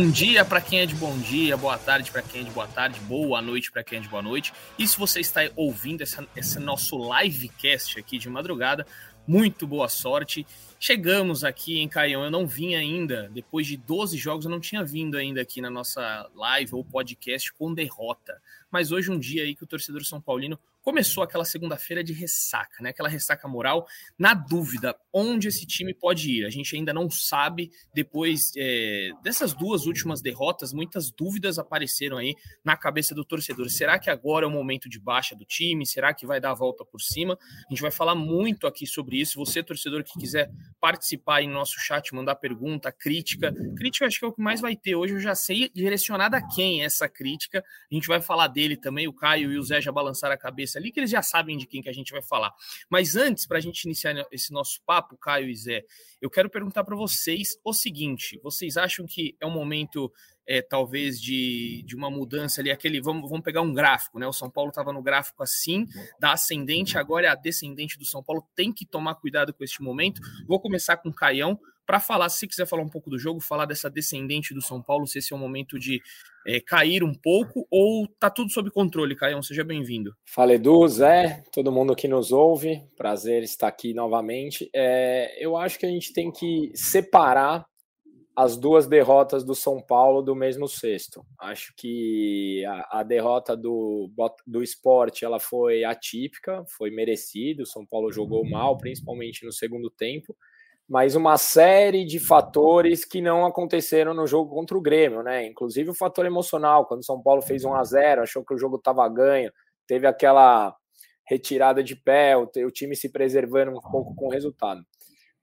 Bom dia para quem é de bom dia, boa tarde para quem é de boa tarde, boa noite para quem é de boa noite. E se você está ouvindo essa, esse nosso livecast aqui de madrugada, muito boa sorte. Chegamos aqui em Caião, eu não vim ainda, depois de 12 jogos, eu não tinha vindo ainda aqui na nossa live ou podcast com derrota. Mas hoje um dia aí que o torcedor São Paulino começou aquela segunda-feira de ressaca, né? Aquela ressaca moral. Na dúvida, onde esse time pode ir? A gente ainda não sabe. Depois é, dessas duas últimas derrotas, muitas dúvidas apareceram aí na cabeça do torcedor. Será que agora é o momento de baixa do time? Será que vai dar a volta por cima? A gente vai falar muito aqui sobre isso. Você, torcedor, que quiser participar no nosso chat, mandar pergunta, crítica. Crítica acho que é o que mais vai ter hoje. Eu já sei direcionada a quem é essa crítica. A gente vai falar dele também. O Caio e o Zé já balançaram a cabeça ali, que eles já sabem de quem que a gente vai falar. Mas antes, para a gente iniciar esse nosso papo, Caio e Zé, eu quero perguntar para vocês o seguinte: vocês acham que é um momento, é, talvez, de, de uma mudança ali? Aquele, vamos, vamos pegar um gráfico, né? O São Paulo estava no gráfico assim, da ascendente, agora é a descendente do São Paulo. Tem que tomar cuidado com este momento. Vou começar com o Caião para falar, se quiser falar um pouco do jogo, falar dessa descendente do São Paulo, se esse é um momento de é, cair um pouco ou tá tudo sob controle, Caião? Seja bem-vindo. Fala Edu, Zé, todo mundo que nos ouve, prazer estar aqui novamente. É, eu acho que a gente tem que separar as duas derrotas do São Paulo do mesmo cesto. Acho que a, a derrota do, do esporte ela foi atípica, foi merecida. O São Paulo jogou mal, principalmente no segundo tempo mas uma série de fatores que não aconteceram no jogo contra o Grêmio, né? Inclusive o fator emocional, quando o São Paulo fez 1 a 0 achou que o jogo estava ganho, teve aquela retirada de pé, o, o time se preservando um pouco com o resultado.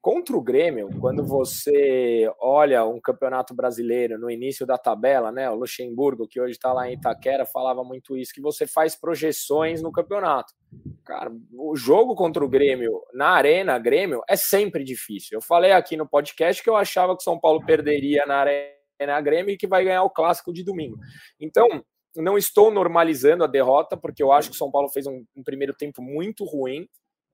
Contra o Grêmio, quando você olha um campeonato brasileiro no início da tabela, né? O Luxemburgo, que hoje está lá em Itaquera, falava muito isso, que você faz projeções no campeonato. Cara, o jogo contra o Grêmio na Arena Grêmio é sempre difícil. Eu falei aqui no podcast que eu achava que São Paulo perderia na Arena Grêmio e que vai ganhar o clássico de domingo. Então, não estou normalizando a derrota, porque eu acho que o São Paulo fez um, um primeiro tempo muito ruim.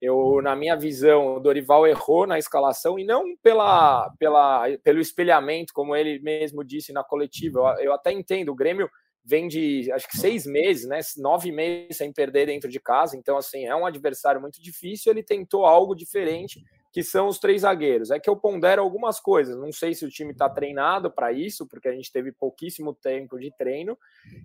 Eu, na minha visão, o Dorival errou na escalação e não pela, pela, pelo espelhamento, como ele mesmo disse na coletiva. Eu, eu até entendo, o Grêmio vem de acho que seis meses, né? Nove meses sem perder dentro de casa, então assim é um adversário muito difícil. Ele tentou algo diferente, que são os três zagueiros. É que eu pondero algumas coisas. Não sei se o time está treinado para isso, porque a gente teve pouquíssimo tempo de treino.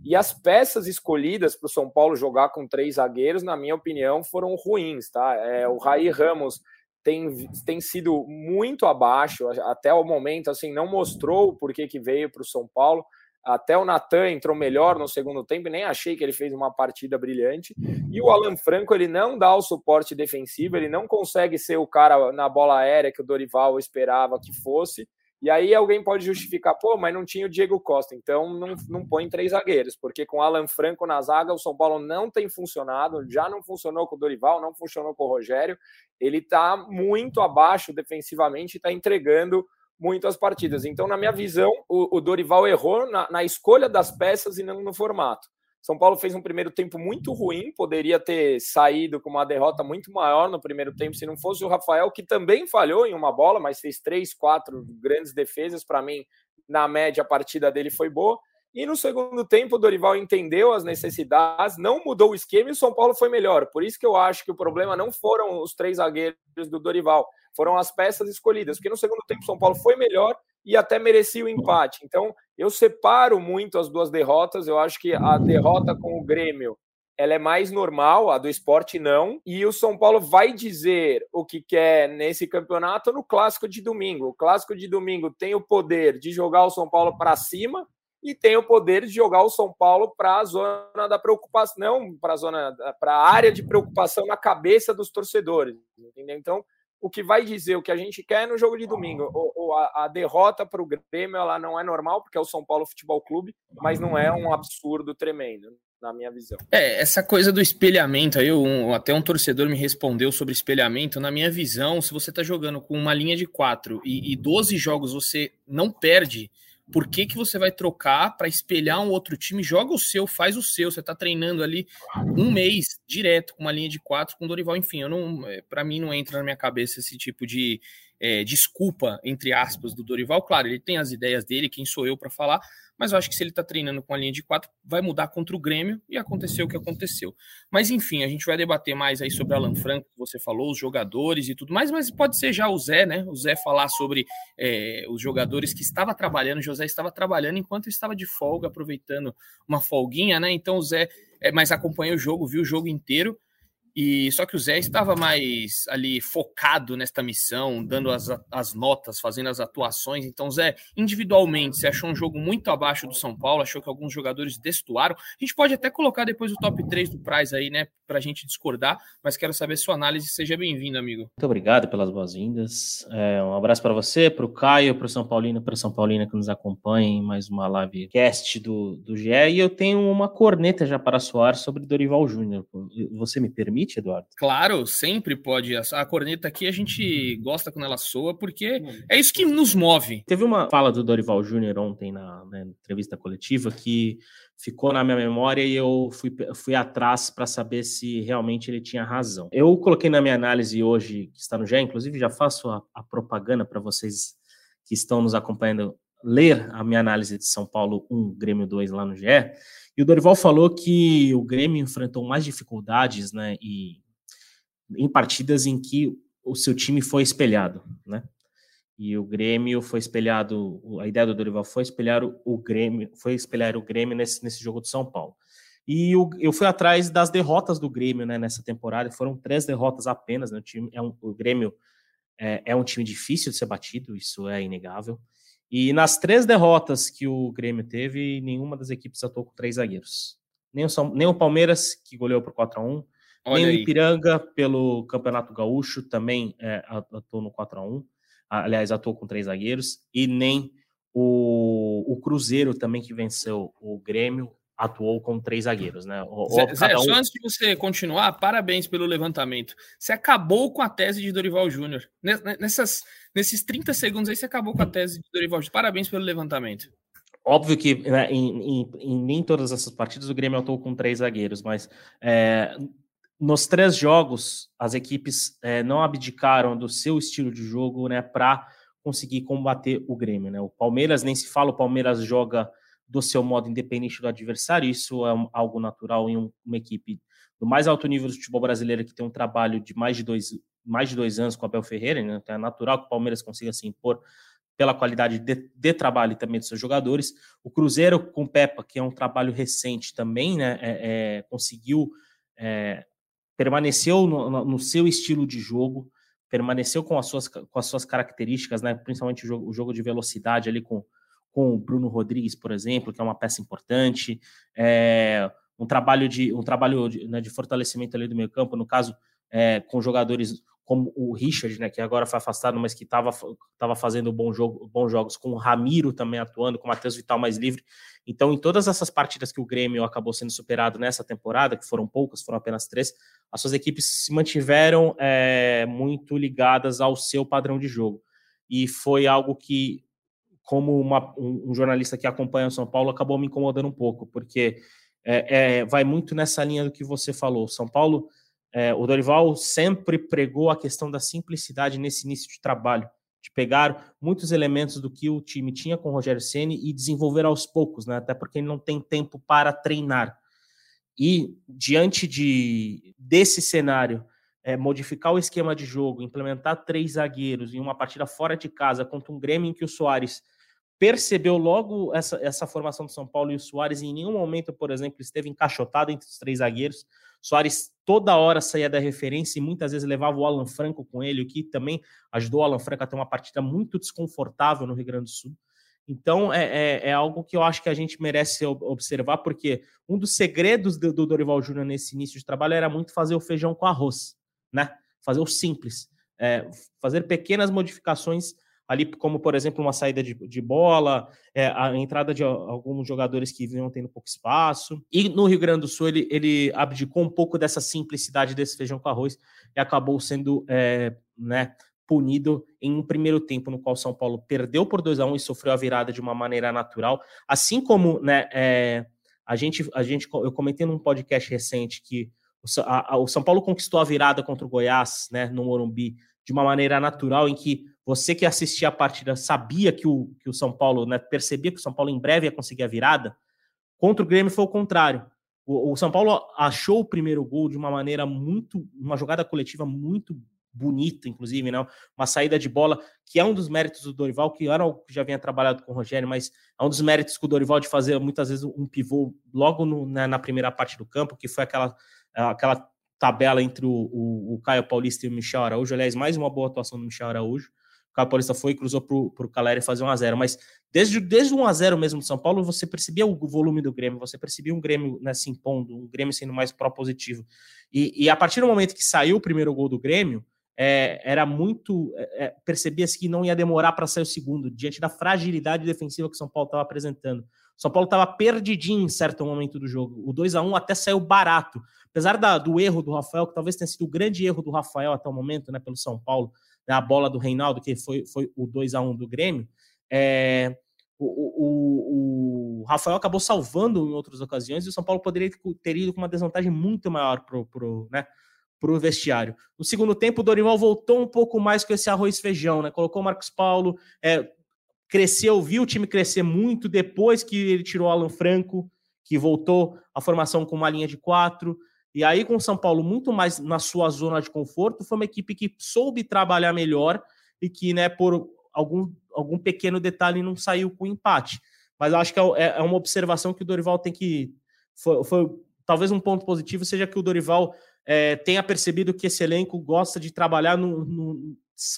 E as peças escolhidas para o São Paulo jogar com três zagueiros, na minha opinião, foram ruins, tá? É, o Raí Ramos tem, tem sido muito abaixo até o momento, assim, não mostrou o porquê que veio para o São Paulo. Até o Natan entrou melhor no segundo tempo, nem achei que ele fez uma partida brilhante. E o Alan Franco, ele não dá o suporte defensivo, ele não consegue ser o cara na bola aérea que o Dorival esperava que fosse. E aí alguém pode justificar, pô, mas não tinha o Diego Costa, então não, não põe três zagueiros, porque com Alan Franco na zaga, o São Paulo não tem funcionado, já não funcionou com o Dorival, não funcionou com o Rogério. Ele está muito abaixo defensivamente e está entregando muitas partidas. Então, na minha visão, o, o Dorival errou na, na, escolha das peças e não no formato. São Paulo fez um primeiro tempo muito ruim, poderia ter saído com uma derrota muito maior no primeiro tempo se não fosse o Rafael, que também falhou em uma bola, mas fez três, quatro grandes defesas. Para mim, na média, a partida dele foi boa. E no segundo tempo, o Dorival entendeu as necessidades, não mudou o esquema e o São Paulo foi melhor. Por isso que eu acho que o problema não foram os três zagueiros do Dorival, foram as peças escolhidas. Porque no segundo tempo, o São Paulo foi melhor e até merecia o empate. Então, eu separo muito as duas derrotas. Eu acho que a derrota com o Grêmio ela é mais normal, a do esporte não. E o São Paulo vai dizer o que quer nesse campeonato no clássico de domingo. O clássico de domingo tem o poder de jogar o São Paulo para cima e tem o poder de jogar o São Paulo para a zona da preocupação, não para a zona, para a área de preocupação na cabeça dos torcedores, entendeu? Então, o que vai dizer o que a gente quer no jogo de domingo. O, a, a, derrota para o Grêmio ela não é normal, porque é o São Paulo Futebol Clube, mas não é um absurdo tremendo, na minha visão. É, essa coisa do espelhamento aí, um, até um torcedor me respondeu sobre espelhamento. Na minha visão, se você está jogando com uma linha de quatro e, e 12 jogos você não perde por que, que você vai trocar para espelhar um outro time? Joga o seu, faz o seu. Você está treinando ali um mês direto com uma linha de quatro com o Dorival. Enfim, eu não, é, para mim não entra na minha cabeça esse tipo de é, desculpa, entre aspas, do Dorival. Claro, ele tem as ideias dele, quem sou eu para falar, mas eu acho que se ele está treinando com a linha de quatro, vai mudar contra o Grêmio e aconteceu o que aconteceu. Mas enfim, a gente vai debater mais aí sobre Alan Franco, que você falou, os jogadores e tudo mais, mas pode ser já o Zé, né? O Zé falar sobre é, os jogadores que estava trabalhando, o José estava trabalhando enquanto estava de folga, aproveitando uma folguinha, né? Então o Zé, é, mas acompanha o jogo, viu o jogo inteiro. E só que o Zé estava mais ali focado nesta missão, dando as, as notas, fazendo as atuações. Então, Zé, individualmente, você achou um jogo muito abaixo do São Paulo, achou que alguns jogadores destoaram. A gente pode até colocar depois o top 3 do Price aí, né, para a gente discordar, mas quero saber sua análise. Seja bem-vindo, amigo. Muito obrigado pelas boas-vindas. É, um abraço para você, para o Caio, para o São Paulino, para São Paulina que nos acompanha em mais uma live cast do, do GE. E eu tenho uma corneta já para soar sobre Dorival Júnior. Você me permite? Permite, Eduardo? Claro, sempre pode. A corneta aqui a gente gosta quando ela soa, porque é isso que nos move. Teve uma fala do Dorival Júnior ontem na, né, entrevista coletiva que ficou na minha memória e eu fui, fui atrás para saber se realmente ele tinha razão. Eu coloquei na minha análise hoje, que está no GE, inclusive já faço a, a propaganda para vocês que estão nos acompanhando ler a minha análise de São Paulo 1, Grêmio 2 lá no GE. E o Dorival falou que o Grêmio enfrentou mais dificuldades, né, e em partidas em que o seu time foi espelhado, né? E o Grêmio foi espelhado, a ideia do Dorival foi espelhar o Grêmio, foi espelhar o Grêmio nesse, nesse jogo de São Paulo. E o, eu fui atrás das derrotas do Grêmio, né, nessa temporada, foram três derrotas apenas, né? O time é um, o Grêmio é, é um time difícil de ser batido, isso é inegável. E nas três derrotas que o Grêmio teve, nenhuma das equipes atuou com três zagueiros. Nem o, São, nem o Palmeiras, que goleou por 4 a 1 nem aí. o Ipiranga, pelo Campeonato Gaúcho, também é, atuou no 4 a 1 Aliás, atuou com três zagueiros. E nem o, o Cruzeiro, também, que venceu o Grêmio, atuou com três zagueiros, né? O, Zé, Zé um... só antes de você continuar, parabéns pelo levantamento. Você acabou com a tese de Dorival Júnior. Nessas, nesses 30 segundos aí, você acabou com a tese de Dorival Júnior. Parabéns pelo levantamento. Óbvio que né, em, em, em, nem todas essas partidas o Grêmio atuou com três zagueiros, mas é, nos três jogos as equipes é, não abdicaram do seu estilo de jogo né, para conseguir combater o Grêmio. Né? O Palmeiras nem se fala, o Palmeiras joga do seu modo independente do adversário. Isso é um, algo natural em um, uma equipe do mais alto nível do futebol brasileiro que tem um trabalho de mais de dois, mais de dois anos com o Abel Ferreira. Né? Então é natural que o Palmeiras consiga se impor pela qualidade de, de, trabalho e também dos seus jogadores. O Cruzeiro com o Pepa, que é um trabalho recente também, né? É, é, conseguiu é, permaneceu no, no, seu estilo de jogo, permaneceu com as suas, com as suas características, né? Principalmente o jogo, o jogo de velocidade ali com com o Bruno Rodrigues, por exemplo, que é uma peça importante, é, um trabalho de um trabalho de, né, de fortalecimento ali do meio campo, no caso é, com jogadores como o Richard, né, que agora foi afastado, mas que estava tava fazendo bom jogo, bons jogos, com o Ramiro também atuando, com o Matheus Vital mais livre. Então, em todas essas partidas que o Grêmio acabou sendo superado nessa temporada, que foram poucas, foram apenas três, as suas equipes se mantiveram é, muito ligadas ao seu padrão de jogo. E foi algo que como uma, um, um, jornalista que acompanha o São Paulo, acabou me incomodando um pouco, porque é, é, vai muito nessa linha do que você falou. São Paulo, é, o Dorival sempre pregou a questão da simplicidade nesse início de trabalho, de pegar muitos elementos do que o time tinha com o Rogério Ceni e desenvolver aos poucos, né? até porque ele não tem tempo para treinar. E diante de desse cenário, é, modificar o esquema de jogo, implementar três zagueiros em uma partida fora de casa contra um Grêmio em que o Soares percebeu logo essa, essa formação do São Paulo e o Soares em nenhum momento, por exemplo, esteve encaixotado entre os três zagueiros. Soares toda hora saía da referência e muitas vezes levava o Alan Franco com ele, o que também ajudou o Alan Franco a ter uma partida muito desconfortável no Rio Grande do Sul. Então é, é, é algo que eu acho que a gente merece observar, porque um dos segredos do, do Dorival Júnior nesse início de trabalho era muito fazer o feijão com arroz, né? Fazer o simples, é, fazer pequenas modificações ali como, por exemplo, uma saída de, de bola, é, a entrada de alguns jogadores que vinham tendo pouco espaço. E no Rio Grande do Sul, ele, ele abdicou um pouco dessa simplicidade desse feijão com arroz e acabou sendo é, né, punido em um primeiro tempo, no qual São Paulo perdeu por 2 a 1 e sofreu a virada de uma maneira natural. Assim como né, é, a, gente, a gente, eu comentei num podcast recente que o, a, o São Paulo conquistou a virada contra o Goiás né, no Morumbi de uma maneira natural, em que você que assistia a partida sabia que o, que o São Paulo, né, percebia que o São Paulo em breve ia conseguir a virada. Contra o Grêmio foi o contrário. O, o São Paulo achou o primeiro gol de uma maneira muito, uma jogada coletiva muito bonita, inclusive, né? uma saída de bola, que é um dos méritos do Dorival, que era algo que já vinha trabalhado com o Rogério, mas é um dos méritos que o Dorival de fazer muitas vezes um pivô logo no, na, na, primeira parte do campo, que foi aquela, aquela tabela entre o, o, o, Caio Paulista e o Michel Araújo. Aliás, mais uma boa atuação do Michel Araújo. Caio Paulista foi e cruzou para o Caleri fazer 1x0. Mas desde, desde o 1x0 mesmo do São Paulo, você percebia o volume do Grêmio, você percebia um Grêmio né, se impondo, um Grêmio sendo mais propositivo. E, e a partir do momento que saiu o primeiro gol do Grêmio, é, era muito. É, é Percebia-se que não ia demorar para sair o segundo, diante da fragilidade defensiva que o São Paulo estava apresentando. São Paulo estava perdidinho em certo momento do jogo. O 2 a 1 até saiu barato. Apesar da, do erro do Rafael, que talvez tenha sido o grande erro do Rafael até o momento, né, pelo São Paulo, a bola do Reinaldo, que foi, foi o 2 a 1 do Grêmio, é, o, o, o, Rafael acabou salvando em outras ocasiões e o São Paulo poderia ter ido com uma desvantagem muito maior para o né, para o vestiário. No segundo tempo, o Dorival voltou um pouco mais com esse arroz feijão, né? Colocou o Marcos Paulo, é, cresceu, viu o time crescer muito depois que ele tirou o Alan Franco, que voltou a formação com uma linha de quatro. E aí, com o São Paulo muito mais na sua zona de conforto, foi uma equipe que soube trabalhar melhor e que, né, por algum, algum pequeno detalhe, não saiu com empate. Mas acho que é, é uma observação que o Dorival tem que. Foi, foi talvez um ponto positivo seja que o Dorival é, tenha percebido que esse elenco gosta de trabalhar, no, no,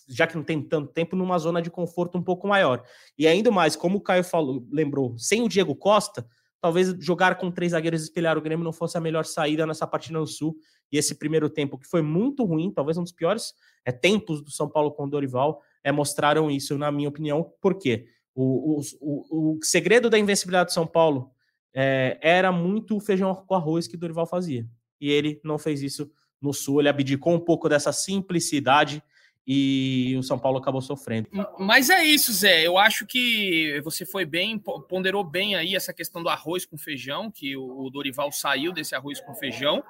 já que não tem tanto tempo, numa zona de conforto um pouco maior. E ainda mais, como o Caio falou, lembrou, sem o Diego Costa, talvez jogar com três zagueiros e espelhar o Grêmio não fosse a melhor saída nessa partida no Sul. E esse primeiro tempo, que foi muito ruim, talvez um dos piores é, tempos do São Paulo com o Dorival, é, mostraram isso, na minha opinião. Por quê? O, o, o, o segredo da invencibilidade do São Paulo é, era muito o feijão com arroz que o Dorival fazia e ele não fez isso no Sul. Ele abdicou um pouco dessa simplicidade e o São Paulo acabou sofrendo. Mas é isso, Zé. Eu acho que você foi bem, ponderou bem aí essa questão do arroz com feijão, que o Dorival saiu desse arroz com feijão.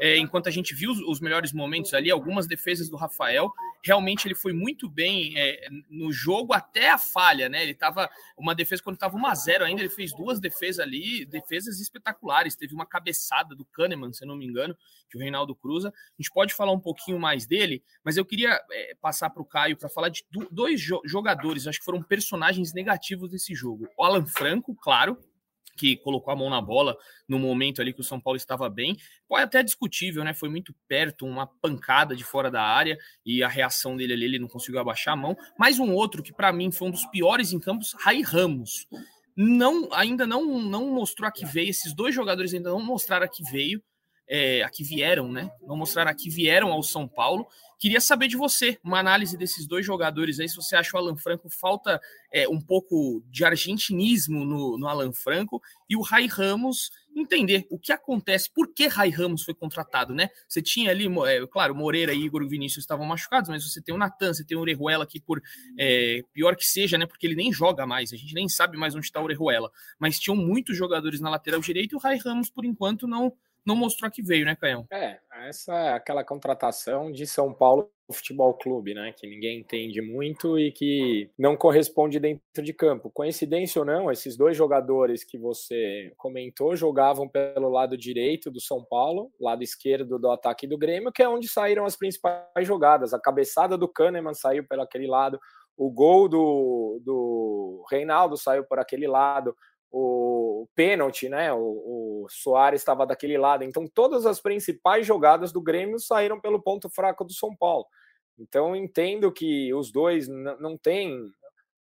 É, enquanto a gente viu os, os, melhores momentos ali, algumas defesas do Rafael, realmente ele foi muito bem é, no jogo até a falha, né? Ele tava uma defesa quando estava 1 a 0 ainda, ele fez duas defesas ali, defesas espetaculares. Teve uma cabeçada do Kahneman, se não me engano, que o Reinaldo cruza. A gente pode falar um pouquinho mais dele, mas eu queria é, passar para o Caio para falar de dois jogadores, acho que foram personagens negativos desse jogo. O Alan Franco, claro, que colocou a mão na bola no momento ali que o São Paulo estava bem. Pode até discutível, né? Foi muito perto, uma pancada de fora da área e a reação dele ali, ele não conseguiu abaixar a mão. Mais um outro que para mim foi um dos piores em campos, Rai Ramos. Não, ainda não, não mostrou a que veio, esses dois jogadores ainda não mostraram a que veio é, aqui vieram, né? Vou mostrar aqui vieram ao São Paulo. Queria saber de você uma análise desses dois jogadores aí. Se você acha o Alan Franco falta é, um pouco de argentinismo no, no Alan Franco e o Rai Ramos entender o que acontece, por que Rai Ramos foi contratado, né? Você tinha ali, é, claro, Moreira e Igor Vinícius estavam machucados, mas você tem o Natan, você tem o Orejuela que por é, pior que seja, né? Porque ele nem joga mais, a gente nem sabe mais onde está o Orejuela, mas tinham muitos jogadores na lateral direita e o Rai Ramos, por enquanto, não não mostrou que veio, né, Caio? É, essa é aquela contratação de São Paulo Futebol Clube, né, que ninguém entende muito e que não corresponde dentro de campo. Coincidência ou não, esses dois jogadores que você comentou jogavam pelo lado direito do São Paulo, lado esquerdo do ataque do Grêmio, que é onde saíram as principais jogadas. A cabeçada do Kahneman saiu pelo aquele lado, o gol do, do Reinaldo saiu por aquele lado, o pênalti, né? O, o Soares estava daquele lado. Então, todas as principais jogadas do Grêmio saíram pelo ponto fraco do São Paulo. Então, entendo que os dois não têm.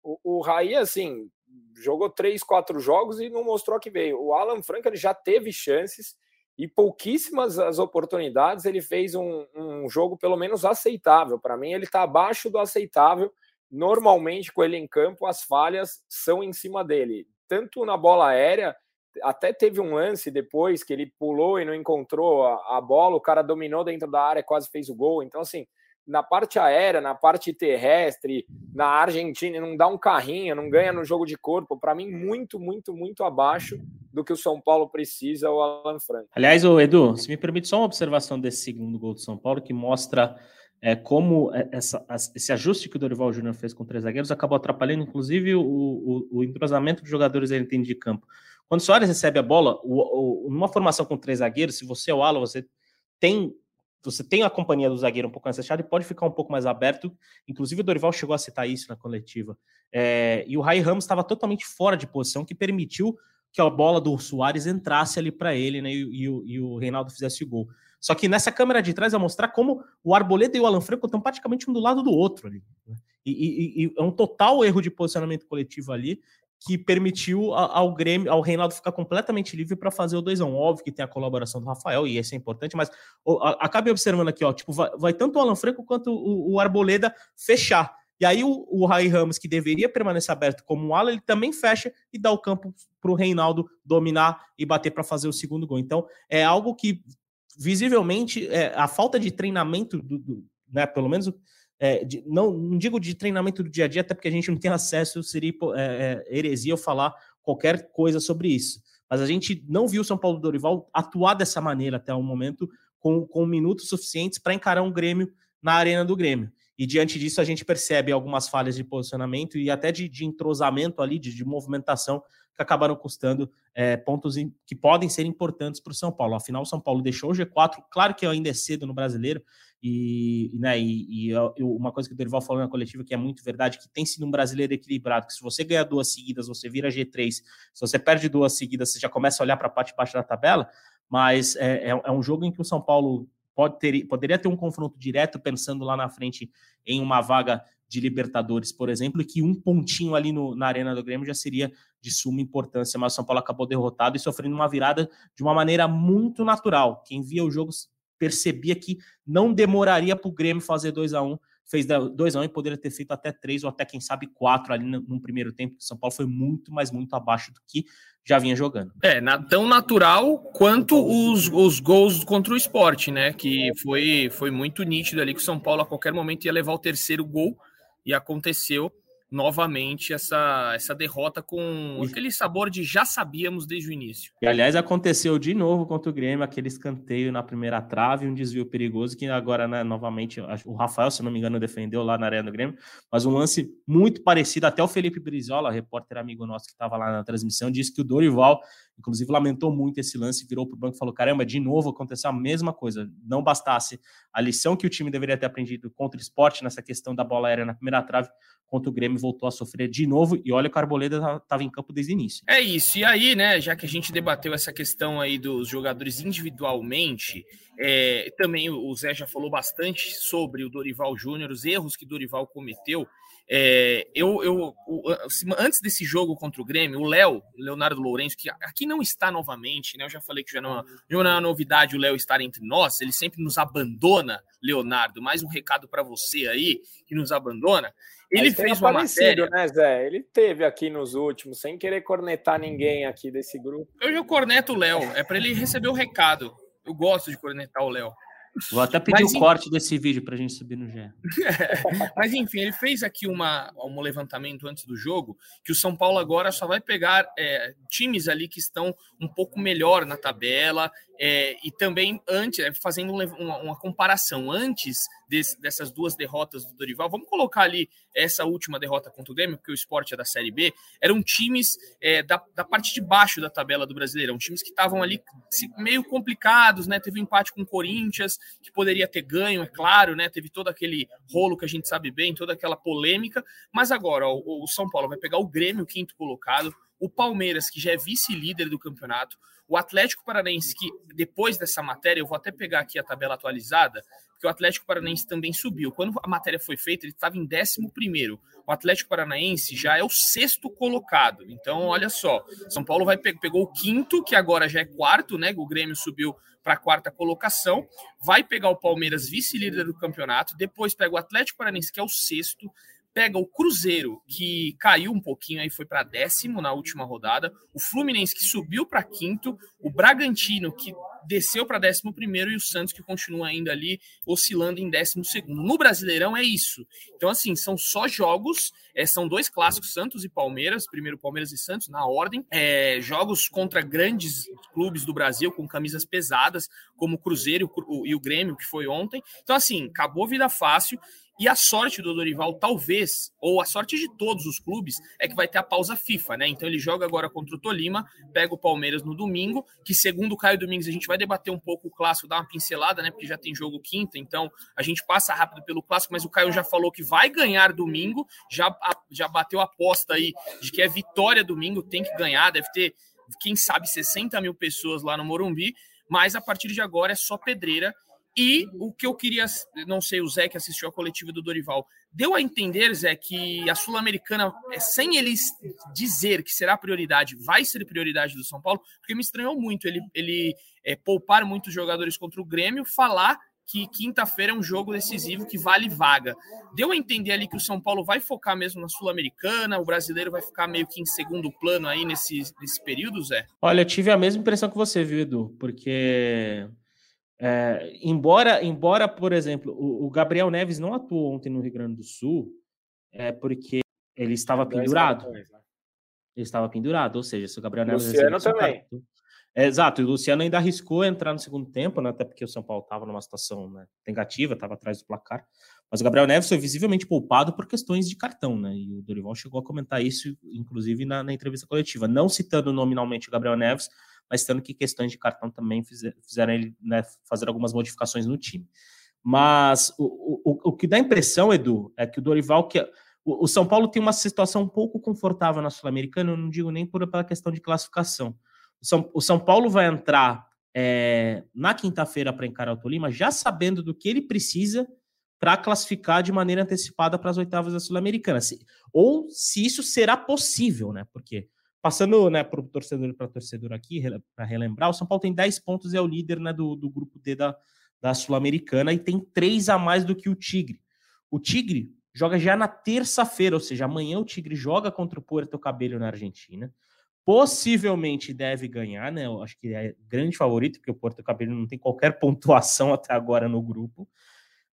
O, o Raí, assim, jogou três, quatro jogos e não mostrou que veio. O Alan Franco ele já teve chances e pouquíssimas as oportunidades ele fez um, um jogo pelo menos aceitável. Para mim, ele está abaixo do aceitável. Normalmente, com ele em campo, as falhas são em cima dele tanto na bola aérea, até teve um lance depois que ele pulou e não encontrou a, a bola, o cara dominou dentro da área, quase fez o gol. Então, assim, na parte aérea, na parte terrestre, na Argentina, não dá um carrinho, não ganha no jogo de corpo. Para mim, muito, muito, muito abaixo do que o São Paulo precisa, o Alan Franco. Aliás, o Edu, se me permite só uma observação desse segundo gol do São Paulo, que mostra é, como é, essa, esse ajuste que o Dorival Júnior fez com três zagueiros acabou atrapalhando, inclusive, o, o, o entrosamento dos jogadores dentro de campo. Quando o Soares recebe a bola, o, numa formação com três zagueiros, se você é o ala, você tem você tem a companhia do zagueiro um pouco mais fechada e pode ficar um pouco mais aberto. Inclusive, o Dorival chegou a citar isso na coletiva. É, e o Rai Ramos estava totalmente fora de posição, que permitiu que a bola do Soares entrasse ali para ele né, e, e, e o Reinaldo fizesse o gol. Só que nessa câmera de trás vai mostrar como o Arboleda e o Alan Franco estão praticamente um do lado do outro ali. Né? E, e, e, é um total erro de posicionamento coletivo ali que permitiu ao Grêmio, ao Reinaldo ficar completamente livre para fazer o 2 1 Óbvio que tem a colaboração do Rafael, e isso é importante, mas acabe observando aqui, ó, tipo, vai, vai tanto o Alan Franco quanto o, o, Arboleda fechar. E aí o, o Rai Ramos, que deveria permanecer aberto como um ala, ele também fecha e dá o campo para o Reinaldo dominar e bater para fazer o segundo gol. Então, é algo que visivelmente é, a falta de treinamento do, do né, pelo menos é, de, não, não, digo de treinamento do dia a dia, até porque a gente não tem acesso, seria é, é, heresia eu falar qualquer coisa sobre isso. Mas a gente não viu o São Paulo Dorival atuar dessa maneira até o momento, com, com minutos suficientes para encarar um Grêmio na arena do Grêmio. E diante disso, a gente percebe algumas falhas de posicionamento e até de, de entrosamento ali, de, de movimentação que acabaram custando é, pontos que podem ser importantes para o São Paulo. Afinal, o São Paulo deixou o G4, claro que ainda é cedo no brasileiro, e, né, e, e uma coisa que o Dorival falou na coletiva que é muito verdade, que tem sido um brasileiro equilibrado, que se você ganhar duas seguidas, você vira G3, se você perde duas seguidas, você já começa a olhar para a parte de baixo da tabela, mas é, é, é um jogo em que o São Paulo pode ter, poderia ter um confronto direto, pensando lá na frente em uma vaga de Libertadores, por exemplo, e que um pontinho ali no, na Arena do Grêmio já seria de suma importância, mas o São Paulo acabou derrotado e sofrendo uma virada de uma maneira muito natural. Quem via o jogo percebia que não demoraria para o Grêmio fazer 2 a 1 um, fez 2 a 1 um e poderia ter feito até 3 ou até, quem sabe, 4 ali no, no primeiro tempo. O São Paulo foi muito, mas muito abaixo do que já vinha jogando. É, na, tão natural quanto os, os gols contra o esporte, né? Que foi, foi muito nítido ali que o São Paulo a qualquer momento ia levar o terceiro gol e aconteceu novamente essa, essa derrota com aquele sabor de já sabíamos desde o início. E aliás, aconteceu de novo contra o Grêmio, aquele escanteio na primeira trave, um desvio perigoso, que agora, né, novamente, o Rafael, se não me engano, defendeu lá na Arena do Grêmio, mas um lance muito parecido, até o Felipe Brizola, repórter amigo nosso que estava lá na transmissão, disse que o Dorival Inclusive, lamentou muito esse lance, virou para o banco e falou: caramba, de novo aconteceu a mesma coisa. Não bastasse a lição que o time deveria ter aprendido contra o esporte nessa questão da bola aérea na primeira trave, contra o Grêmio voltou a sofrer de novo. E olha que o Arboleda estava em campo desde o início. É isso. E aí, né, já que a gente debateu essa questão aí dos jogadores individualmente, é, também o Zé já falou bastante sobre o Dorival Júnior, os erros que Dorival cometeu. É, eu, eu, antes desse jogo contra o Grêmio, o Léo, Leonardo Lourenço, que aqui não está novamente, né? Eu já falei que já não, não é uma novidade o Léo estar entre nós, ele sempre nos abandona, Leonardo. Mais um recado para você aí que nos abandona. Ele fez uma matéria. né, Zé? Ele teve aqui nos últimos, sem querer cornetar ninguém aqui desse grupo. Eu já corneto o Léo, é para ele receber o recado. Eu gosto de cornetar o Léo. Vou até pedir Mas, o corte desse vídeo para a gente subir no G. Mas enfim, ele fez aqui uma, um levantamento antes do jogo que o São Paulo agora só vai pegar é, times ali que estão um pouco melhor na tabela é, e também antes, é, fazendo uma, uma comparação antes desse, dessas duas derrotas do Dorival, vamos colocar ali essa última derrota contra o Grêmio, porque o esporte é da Série B, eram times é, da, da parte de baixo da tabela do Brasileirão, times que estavam ali meio complicados, né? Teve um empate com o Corinthians, que poderia ter ganho, é claro, né? Teve todo aquele rolo que a gente sabe bem, toda aquela polêmica, mas agora o, o São Paulo vai pegar o Grêmio, quinto colocado, o Palmeiras, que já é vice-líder do campeonato, o Atlético Paranaense, que depois dessa matéria, eu vou até pegar aqui a tabela atualizada, porque o Atlético Paranaense também subiu. Quando a matéria foi feita, ele estava em 11. O Atlético Paranaense já é o sexto colocado. Então, olha só, São Paulo vai pegou o quinto, que agora já é quarto, né? O Grêmio subiu para a quarta colocação, vai pegar o Palmeiras vice-líder do campeonato, depois pega o Atlético Paranaense, que é o sexto, pega o Cruzeiro, que caiu um pouquinho aí, foi para décimo na última rodada, o Fluminense, que subiu para quinto, o Bragantino, que desceu para décimo primeiro, e o Santos, que continua ainda ali oscilando em décimo segundo. No Brasileirão é isso. Então, assim, são só jogos, é, são dois clássicos, Santos e Palmeiras, primeiro Palmeiras e Santos, na ordem, é, jogos contra grandes clubes do Brasil, com camisas pesadas, como o Cruzeiro e o Grêmio, que foi ontem. Então, assim, acabou vida fácil. E a sorte do Dorival, talvez, ou a sorte de todos os clubes, é que vai ter a pausa FIFA, né? Então ele joga agora contra o Tolima, pega o Palmeiras no domingo, que segundo o Caio Domingos a gente vai debater um pouco o clássico, dar uma pincelada, né? Porque já tem jogo quinta, então a gente passa rápido pelo clássico, mas o Caio já falou que vai ganhar domingo, já, já bateu a aposta aí de que é vitória domingo, tem que ganhar, deve ter, quem sabe, 60 mil pessoas lá no Morumbi, mas a partir de agora é só pedreira e o que eu queria, não sei, o Zé que assistiu a coletiva do Dorival, deu a entender, Zé, que a Sul-Americana, é, sem eles dizer que será prioridade, vai ser prioridade do São Paulo, porque me estranhou muito ele, ele é, poupar muitos jogadores contra o Grêmio, falar que quinta-feira é um jogo decisivo que vale vaga. Deu a entender ali que o São Paulo vai focar mesmo na Sul-Americana, o brasileiro vai ficar meio que em segundo plano aí nesse, nesse período, Zé? Olha, eu tive a mesma impressão que você, viu, Edu? Porque é, embora, embora, por exemplo, o, o, Gabriel Neves não atuou ontem no Rio Grande do Sul, é porque ele estava pendurado. Né? Ele estava pendurado, ou seja, se o Gabriel Neves. Luciano também. Exato, e o Luciano ainda arriscou entrar no segundo tempo, né, até porque o São Paulo estava numa situação né, negativa, estava atrás do placar. Mas o Gabriel Neves foi visivelmente poupado por questões de cartão, né? E o Dorival chegou a comentar isso, inclusive, na, na entrevista coletiva. Não citando nominalmente o Gabriel Neves, mas tendo que questões de cartão também fizeram ele né, fazer algumas modificações no time. Mas o, o, o que dá impressão, Edu, é que o Dorival, que o, o São Paulo tem uma situação um pouco confortável na Sul-Americana, eu não digo nem por pela questão de classificação. O São, o São Paulo vai entrar é, na quinta-feira para encarar o Tolima, já sabendo do que ele precisa para classificar de maneira antecipada para as oitavas da Sul-Americana. Ou se isso será possível, né? Porque Passando né, para o torcedor para torcedor aqui, para relembrar, o São Paulo tem 10 pontos e é o líder né, do, do grupo D da, da Sul-Americana e tem 3 a mais do que o Tigre. O Tigre joga já na terça-feira, ou seja, amanhã o Tigre joga contra o Puerto Cabello na Argentina. Possivelmente deve ganhar, né? Eu acho que é grande favorito, porque o Porto Cabello não tem qualquer pontuação até agora no grupo.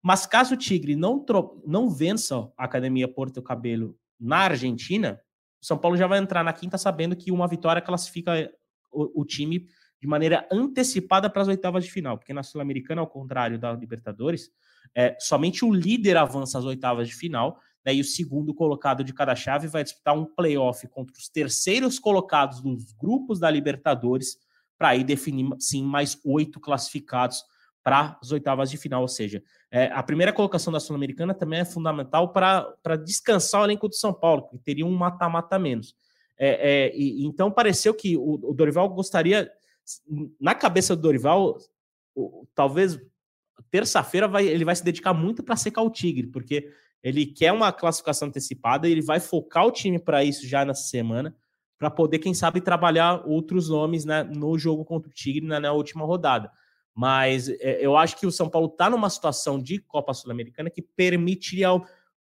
Mas caso o Tigre não, não vença a Academia Porto Cabello na Argentina, São Paulo já vai entrar na quinta sabendo que uma vitória classifica o, o time de maneira antecipada para as oitavas de final, porque na Sul-Americana, ao contrário da Libertadores, é, somente o líder avança às oitavas de final, né, e o segundo colocado de cada chave vai disputar um playoff contra os terceiros colocados dos grupos da Libertadores, para aí definir, sim, mais oito classificados para as oitavas de final, ou seja, é, a primeira colocação da Sul-Americana também é fundamental para descansar o elenco do São Paulo, que teria um mata-mata menos. É, é, e, então pareceu que o, o, Dorival gostaria, na cabeça do Dorival, o, talvez terça-feira ele vai se dedicar muito para secar o Tigre, porque ele quer uma classificação antecipada, ele vai focar o time para isso já nessa semana, para poder, quem sabe, trabalhar outros nomes né, no jogo contra o Tigre na, na última rodada. Mas é, eu acho que o São Paulo está numa situação de Copa Sul-Americana que permitiria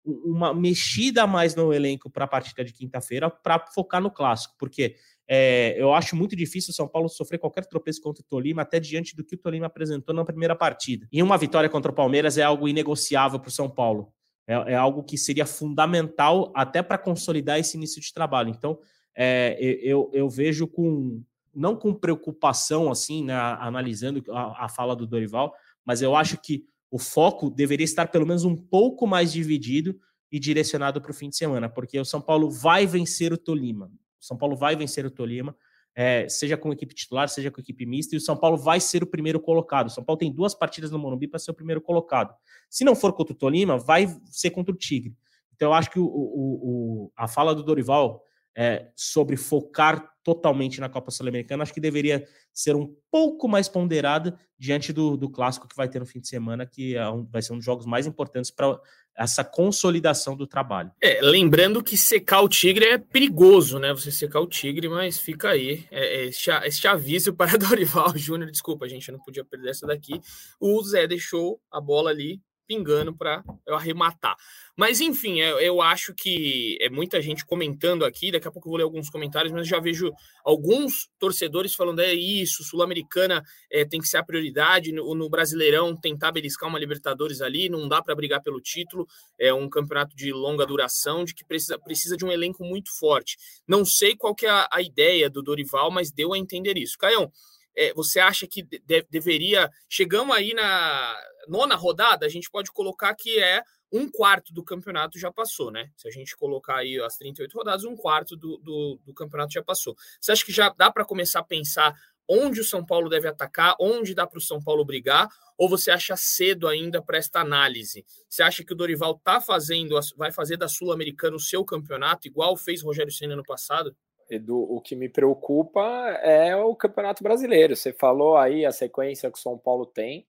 uma mexida a mais no elenco para a partida de quinta-feira para focar no clássico, porque é, eu acho muito difícil o São Paulo sofrer qualquer tropeço contra o Tolima, até diante do que o Tolima apresentou na primeira partida. E uma vitória contra o Palmeiras é algo inegociável para o São Paulo. É, é, algo que seria fundamental até para consolidar esse início de trabalho. Então, é, eu, eu vejo com, não com preocupação, assim, né, analisando a, a fala do Dorival, mas eu acho que o foco deveria estar pelo menos um pouco mais dividido e direcionado para o fim de semana, porque o São Paulo vai vencer o Tolima. O São Paulo vai vencer o Tolima, é, seja com equipe titular, seja com equipe mista, e o São Paulo vai ser o primeiro colocado. O São Paulo tem duas partidas no Morumbi para ser o primeiro colocado. Se não for contra o Tolima, vai ser contra o Tigre. Então eu acho que o, o, o a fala do Dorival é, sobre focar totalmente na Copa Sul-Americana, acho que deveria ser um pouco mais ponderada diante do, do clássico que vai ter no fim de semana, que é um, vai ser um dos jogos mais importantes para essa consolidação do trabalho. É, lembrando que secar o Tigre é perigoso, né? Você secar o Tigre, mas fica aí é, é este, este aviso para Dorival Júnior. Desculpa, gente, eu não podia perder essa daqui. O Zé deixou a bola ali pingando para eu arrematar. Mas enfim, eu, eu, acho que é muita gente comentando aqui. Daqui a pouco eu vou ler alguns comentários, mas já vejo alguns torcedores falando: é isso, Sul-Americana é, tem que ser a prioridade. No, no, Brasileirão, tentar beliscar uma Libertadores ali, não dá para brigar pelo título. É um campeonato de longa duração, de que precisa, precisa de um elenco muito forte. Não sei qual que é a, a ideia do Dorival, mas deu a entender isso. Caião, é, você acha que de, deveria. Chegamos aí na nona rodada, a gente pode colocar que é um quarto do campeonato já passou, né? Se a gente colocar aí as 38 rodadas, um quarto do, do, do campeonato já passou. Você acha que já dá para começar a pensar onde o São Paulo deve atacar, onde dá para o São Paulo brigar, ou você acha cedo ainda para esta análise? Você acha que o Dorival tá fazendo, vai fazer da Sul-Americana o seu campeonato, igual fez Rogério Senna no passado? Edu, o que me preocupa é o Campeonato Brasileiro. Você falou aí a sequência que o São Paulo tem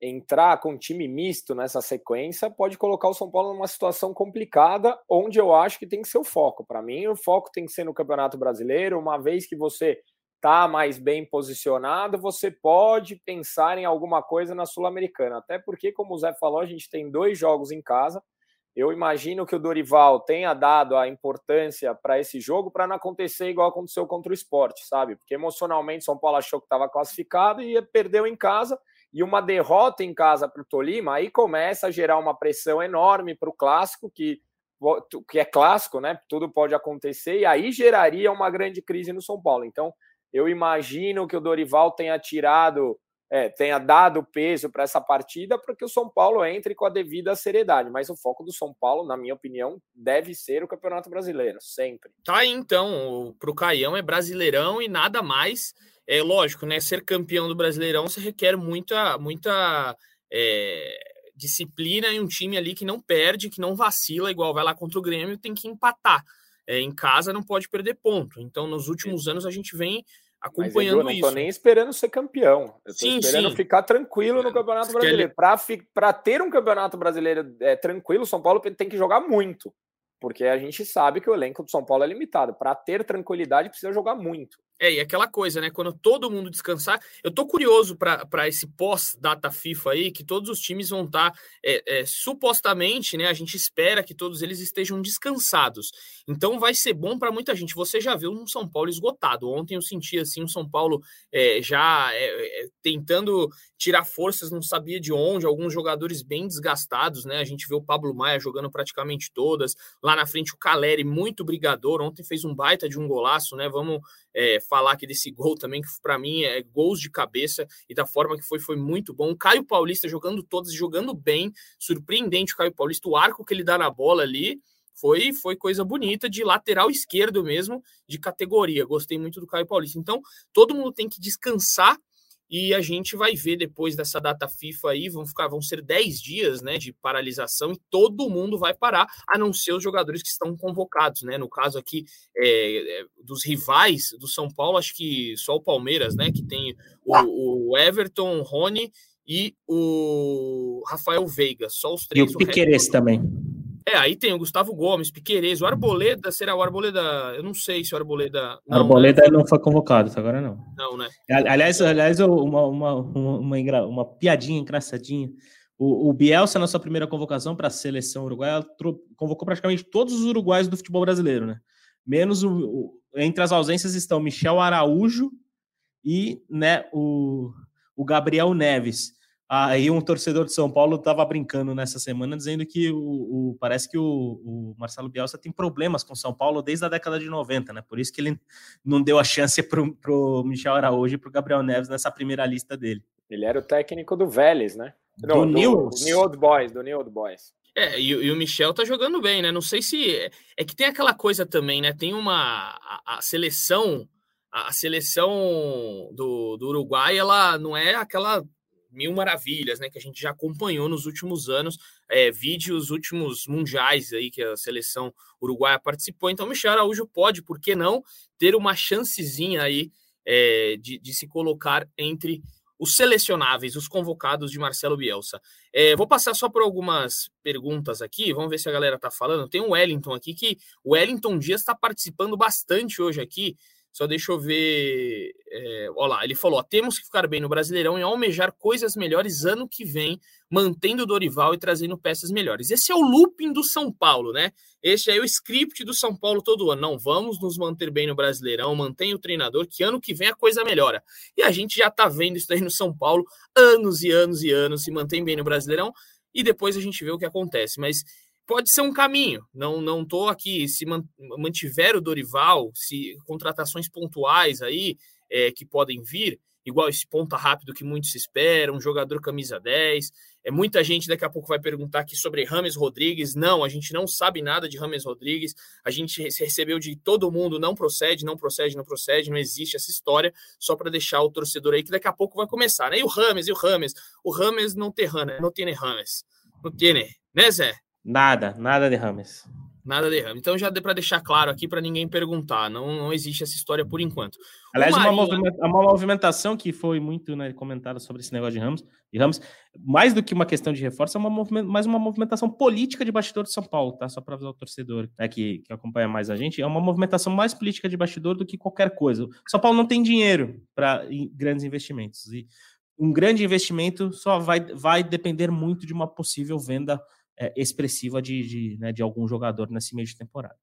entrar com time misto nessa sequência pode colocar o São Paulo numa situação complicada, onde eu acho que tem que ser o foco. Para mim, o foco tem que ser no Campeonato Brasileiro, uma vez que você está mais bem posicionado, você pode pensar em alguma coisa na Sul-Americana. Até porque, como o Zé falou, a gente tem dois jogos em casa. Eu imagino que o Dorival tenha dado a importância para esse jogo para não acontecer igual aconteceu contra o esporte, sabe? Porque emocionalmente São Paulo achou que estava classificado e perdeu em casa e uma derrota em casa para o Tolima, aí começa a gerar uma pressão enorme para o clássico, que, que é clássico, né? Tudo pode acontecer, e aí geraria uma grande crise no São Paulo. Então, eu imagino que o Dorival tenha tirado, é, tenha dado peso para essa partida para que o São Paulo entre com a devida seriedade. Mas o foco do São Paulo, na minha opinião, deve ser o Campeonato Brasileiro, sempre. Tá aí, então, para o Caião é brasileirão e nada mais. É lógico, né? Ser campeão do Brasileirão você requer muita, muita é, disciplina em um time ali que não perde, que não vacila, igual vai lá contra o Grêmio, tem que empatar. É, em casa não pode perder ponto. Então, nos últimos anos, a gente vem acompanhando Mas, Edu, isso. Não tô nem esperando ser campeão. Eu tô sim, esperando sim. ficar tranquilo no é, Campeonato Brasileiro. Ele... Para ter um Campeonato Brasileiro é, tranquilo, o São Paulo tem que jogar muito. Porque a gente sabe que o elenco do São Paulo é limitado. Para ter tranquilidade, precisa jogar muito. É, e aquela coisa, né? Quando todo mundo descansar, eu tô curioso para esse pós-data FIFA aí, que todos os times vão estar, tá, é, é, supostamente, né? A gente espera que todos eles estejam descansados. Então vai ser bom para muita gente. Você já viu um São Paulo esgotado. Ontem eu senti assim um São Paulo é, já é, é, tentando tirar forças, não sabia de onde, alguns jogadores bem desgastados, né? A gente vê o Pablo Maia jogando praticamente todas. Lá na frente o Caleri, muito brigador. Ontem fez um baita de um golaço, né? Vamos é, falar aqui desse gol também, que para mim é gols de cabeça e da forma que foi, foi muito bom. O Caio Paulista jogando todas, jogando bem, surpreendente o Caio Paulista, o arco que ele dá na bola ali foi, foi coisa bonita de lateral esquerdo mesmo, de categoria. Gostei muito do Caio Paulista. Então, todo mundo tem que descansar e a gente vai ver depois dessa data FIFA aí, vão ficar, vão ser 10 dias, né, de paralisação e todo mundo vai parar, a não ser os jogadores que estão convocados, né? No caso aqui é, é dos rivais do São Paulo, acho que só o Palmeiras, né, que tem o, o Everton, o Rony e o Rafael Veiga, só os três. E o Piqueires também. É, aí tem o Gustavo Gomes, Piqueires, o Arboleda, será o Arboleda? Eu não sei se o Arboleda. Não, Arboleda né? não foi convocado, agora não. Não, né? Aliás, aliás uma, uma, uma, uma, uma piadinha engraçadinha. O, o, Bielsa, na sua primeira convocação para a seleção uruguaia, convocou praticamente todos os uruguaios do futebol brasileiro, né? Menos o, o, entre as ausências estão Michel Araújo e né, o, o Gabriel Neves. Aí um torcedor de São Paulo estava brincando nessa semana, dizendo que o, o parece que o, o, Marcelo Bielsa tem problemas com São Paulo desde a década de 90, né? Por isso que ele não deu a chance para o Michel Araújo e para o Gabriel Neves nessa primeira lista dele. Ele era o técnico do Vélez, né? Do, do New, New Old Boys, do New Old Boys. É, e, e, o Michel tá jogando bem, né? Não sei se. É, é que tem aquela coisa também, né? Tem uma. A, a seleção. A, a seleção do, do Uruguai, ela não é aquela mil maravilhas, né? Que a gente já acompanhou nos últimos anos, é, vídeos últimos mundiais aí que a seleção uruguaia participou. Então, Michel Araújo pode, por que não, ter uma chancezinha aí é, de, de se colocar entre os selecionáveis, os convocados de Marcelo Bielsa. É, vou passar só por algumas perguntas aqui, vamos ver se a galera tá falando. Tem um Wellington aqui que o Wellington Dias está participando bastante hoje aqui Só deixa eu ver. É, olha lá, ele falou: temos que ficar bem no Brasileirão e almejar coisas melhores ano que vem, mantendo o Dorival e trazendo peças melhores. Esse é o looping do São Paulo, né? Esse é o script do São Paulo todo ano. Não, vamos nos manter bem no Brasileirão, mantém o treinador, que ano que vem a coisa melhora. E a gente já tá vendo isso aí no São Paulo anos e anos e anos, se mantém bem no Brasileirão e depois a gente vê o que acontece. Mas pode ser um caminho. Não não tô aqui se mantiver o Dorival, se contratações pontuais aí é, que podem vir, igual esse ponta rápido que muitos esperam, um jogador camisa 10. É muita gente daqui a pouco vai perguntar aqui sobre Rames Rodrigues. Não, a gente não sabe nada de Rames Rodrigues. A gente recebeu de todo mundo, não procede, não procede, não procede, não existe essa história, só para deixar o torcedor aí que daqui a pouco vai começar, né? E o Rames, e o Rames? O Rames não tem Rames, não tem Rames. Não tem, né, Zé? Nada, nada de Rames. Nada de Rames. Então já deu para deixar claro aqui para ninguém perguntar. Não, não existe essa história por enquanto. Aliás, Marinho... uma, movimentação que foi muito né, comentada sobre esse negócio de Ramos, de Ramos, mais do que uma questão de reforço, é uma mais uma movimentação política de bastidor de São Paulo, tá? Só para avisar o torcedor né, que, que acompanha mais a gente, é uma movimentação mais política de bastidor do que qualquer coisa. São Paulo não tem dinheiro para grandes investimentos. E um grande investimento só vai, vai depender muito de uma possível venda é, expressiva de, de, né, de algum jogador nesse meio de temporada.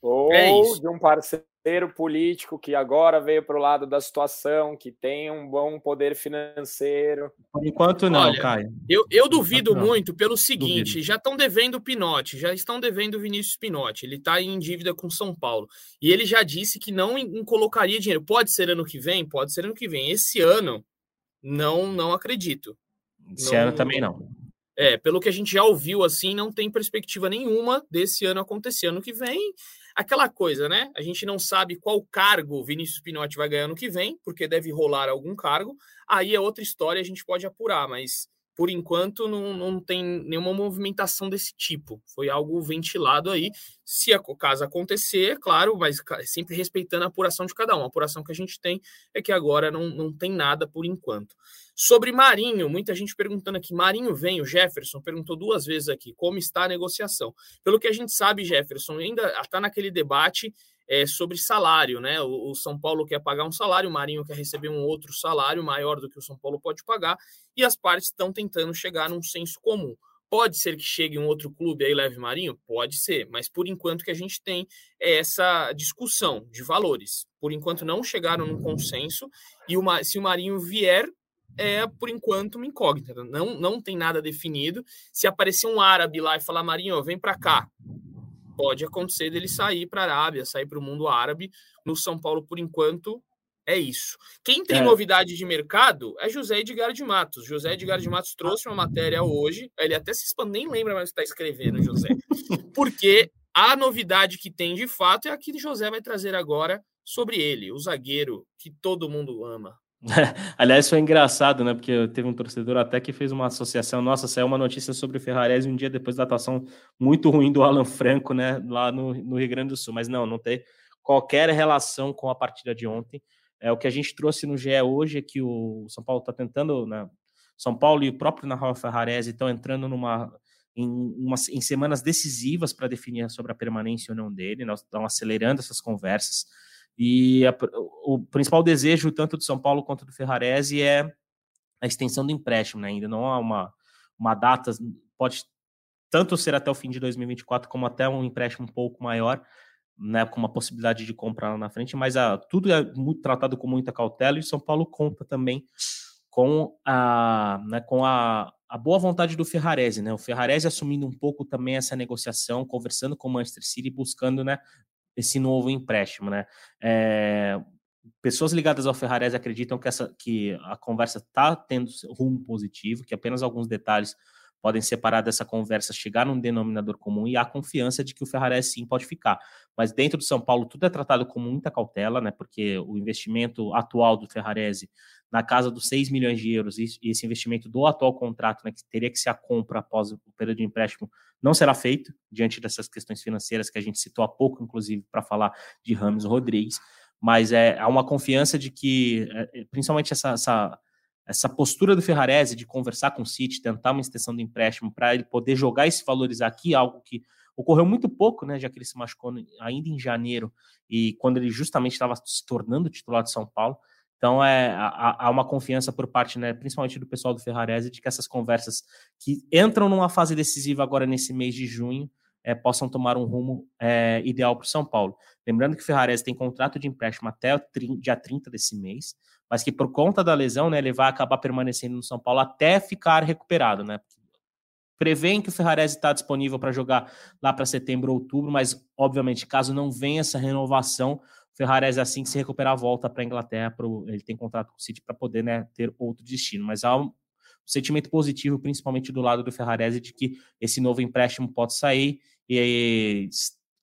Ou é de um parceiro político que agora veio para o lado da situação, que tem um bom poder financeiro. Por enquanto não, Olha, Caio. Eu, eu duvido muito pelo seguinte: duvido. já estão devendo o Pinote, já estão devendo o Vinícius Pinote. Ele está em dívida com São Paulo. E ele já disse que não, não colocaria dinheiro. Pode ser ano que vem? Pode ser ano que vem. Esse ano, não, não acredito. Esse não, ano também não. É, pelo que a gente já ouviu, assim, não tem perspectiva nenhuma desse ano acontecer. Ano que vem, aquela coisa, né? A gente não sabe qual cargo Vinícius Pinotti vai ganhar ano que vem, porque deve rolar algum cargo. Aí é outra história, a gente pode apurar, mas por enquanto não, não tem nenhuma movimentação desse tipo. Foi algo ventilado aí. Se a caso acontecer, claro, mas sempre respeitando a apuração de cada um. A apuração que a gente tem é que agora não, não tem nada por enquanto. Sobre Marinho, muita gente perguntando aqui. Marinho vem, o Jefferson perguntou duas vezes aqui como está a negociação. Pelo que a gente sabe, Jefferson ainda está naquele debate é, sobre salário, né? O, o, São Paulo quer pagar um salário, o Marinho quer receber um outro salário maior do que o São Paulo pode pagar, e as partes estão tentando chegar num senso comum. Pode ser que chegue um outro clube aí leve Marinho? Pode ser, mas por enquanto que a gente tem é essa discussão de valores. Por enquanto não chegaram num consenso, e uma, se o Marinho vier, é por enquanto uma incógnita. Não, não tem nada definido. Se aparecer um árabe lá e falar, Marinho, vem para cá, pode acontecer dele sair para a Arábia, sair para o mundo árabe. No São Paulo, por enquanto, é isso. Quem tem é. novidade de mercado é José Edgar de Matos. José Edgar de Matos trouxe uma matéria hoje. Ele até se expande, nem lembra mais o que está escrevendo, José. Porque a novidade que tem de fato é a que José vai trazer agora sobre ele, o zagueiro que todo mundo ama. Aliás, foi engraçado, né? Porque teve um torcedor até que fez uma associação. Nossa, saiu uma notícia sobre o Ferrarese um dia depois da atuação muito ruim do Alan Franco, né? Lá no, no Rio Grande do Sul. Mas não, não tem qualquer relação com a partida de ontem. É, o que a gente trouxe no GE hoje é que o São Paulo está tentando, né? São Paulo e o próprio Nahuel Ferrarese estão entrando numa, em, uma, em semanas decisivas para definir sobre a permanência ou não dele. Nós estamos acelerando essas conversas. E a, o principal desejo, tanto do São Paulo quanto do Ferrarese, é a extensão do empréstimo. Né? Ainda não há uma, uma data, pode tanto ser até o fim de 2024, como até um empréstimo um pouco maior, né, com uma possibilidade de compra lá na frente, mas a, tudo é muito, tratado com muita cautela e o São Paulo conta também com a, né, com a, a boa vontade do Ferrarese, né? O Ferrarese assumindo um pouco também essa negociação, conversando com o Manchester City, buscando né, esse novo empréstimo, né? É, pessoas ligadas ao Ferrarese acreditam que, essa, que a conversa está tendo rumo positivo, que apenas alguns detalhes podem separar dessa conversa, chegar num denominador comum e há confiança de que o Ferrarese sim pode ficar. Mas dentro do São Paulo tudo é tratado com muita cautela, né? Porque o investimento atual do Ferrarese na casa dos 6 milhões de euros, e esse investimento do atual contrato, né, que teria que ser a compra após o período de empréstimo, não será feito diante dessas questões financeiras que a gente citou há pouco, inclusive, para falar de Ramos Rodrigues. Mas é, há uma confiança de que, é, é, principalmente essa, essa, essa postura do Ferrarese de conversar com o City, tentar uma extensão do empréstimo para ele poder jogar e se valorizar aqui, algo que ocorreu muito pouco, né, já que ele se machucou ainda em janeiro e quando ele justamente estava se tornando titular de São Paulo. Então, é, há, uma confiança por parte, né, principalmente do pessoal do Ferrarese, de que essas conversas que entram numa fase decisiva agora nesse mês de junho é, possam tomar um rumo é, ideal para o São Paulo. Lembrando que o Ferrarese tem contrato de empréstimo até o dia 30 desse mês, mas que por conta da lesão, né, ele vai acabar permanecendo no São Paulo até ficar recuperado, né? Prevêem que o Ferrarese está disponível para jogar lá para setembro ou outubro, mas obviamente, caso não venha essa renovação, o Ferrarese, assim que se recuperar, volta para a Inglaterra. Pro, ele tem contrato com o City para poder né, ter outro destino. Mas há um sentimento positivo, principalmente do lado do Ferrarese, de que esse novo empréstimo pode sair e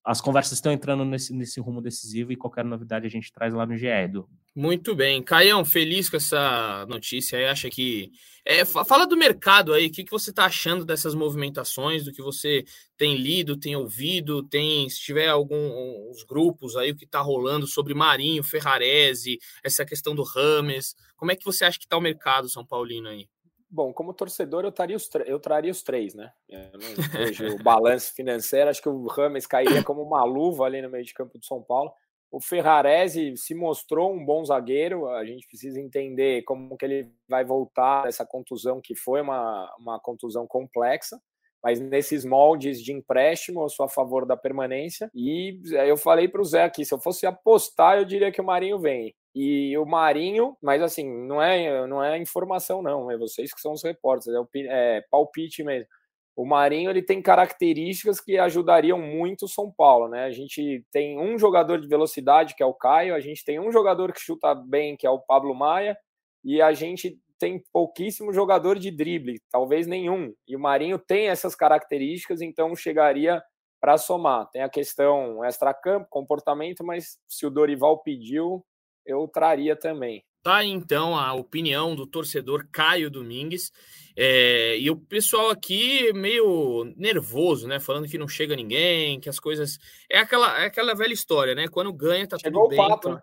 as conversas estão entrando nesse, nesse rumo decisivo e qualquer novidade a gente traz lá no GE, Edu. Muito bem. Caião, feliz com essa notícia aí. Acha que. É, fala do mercado aí, o que, que você está achando dessas movimentações, do que você tem lido, tem ouvido, tem, se tiver alguns grupos aí, o que está rolando sobre Marinho, Ferrarese, essa questão do Rames. Como é que você acha que está o mercado São Paulino aí? Bom, como torcedor, eu, traria os, eu traria os três, né? Eu não vejo o balanço financeiro, acho que o Rames cairia como uma luva ali no meio de campo do São Paulo. O Ferrarese se mostrou um bom zagueiro, a gente precisa entender como que ele vai voltar dessa contusão, que foi uma, uma contusão complexa, mas nesses moldes de empréstimo, eu sou a favor da permanência. E eu falei para o Zé aqui, se eu fosse apostar, eu diria que o Marinho vem. E o Marinho, mas assim, não é, não é informação, não, é vocês que são os repórteres, é, é palpite mesmo. O Marinho ele tem características que ajudariam muito o São Paulo, né? A gente tem um jogador de velocidade, que é o Caio, a gente tem um jogador que chuta bem, que é o Pablo Maia, e a gente tem pouquíssimo jogador de drible, talvez nenhum. E o Marinho tem essas características, então chegaria para somar. Tem a questão extra-campo, comportamento, mas se o Dorival pediu, eu traria também. Tá então a opinião do torcedor Caio Domingues. É, e o pessoal aqui meio nervoso, né? Falando que não chega ninguém, que as coisas. É aquela, é aquela velha história, né? Quando ganha, tá Chegou tudo bem. Pato, quando... Né?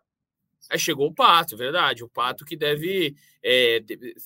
Aí chegou o Pato, verdade. O Pato que deve é,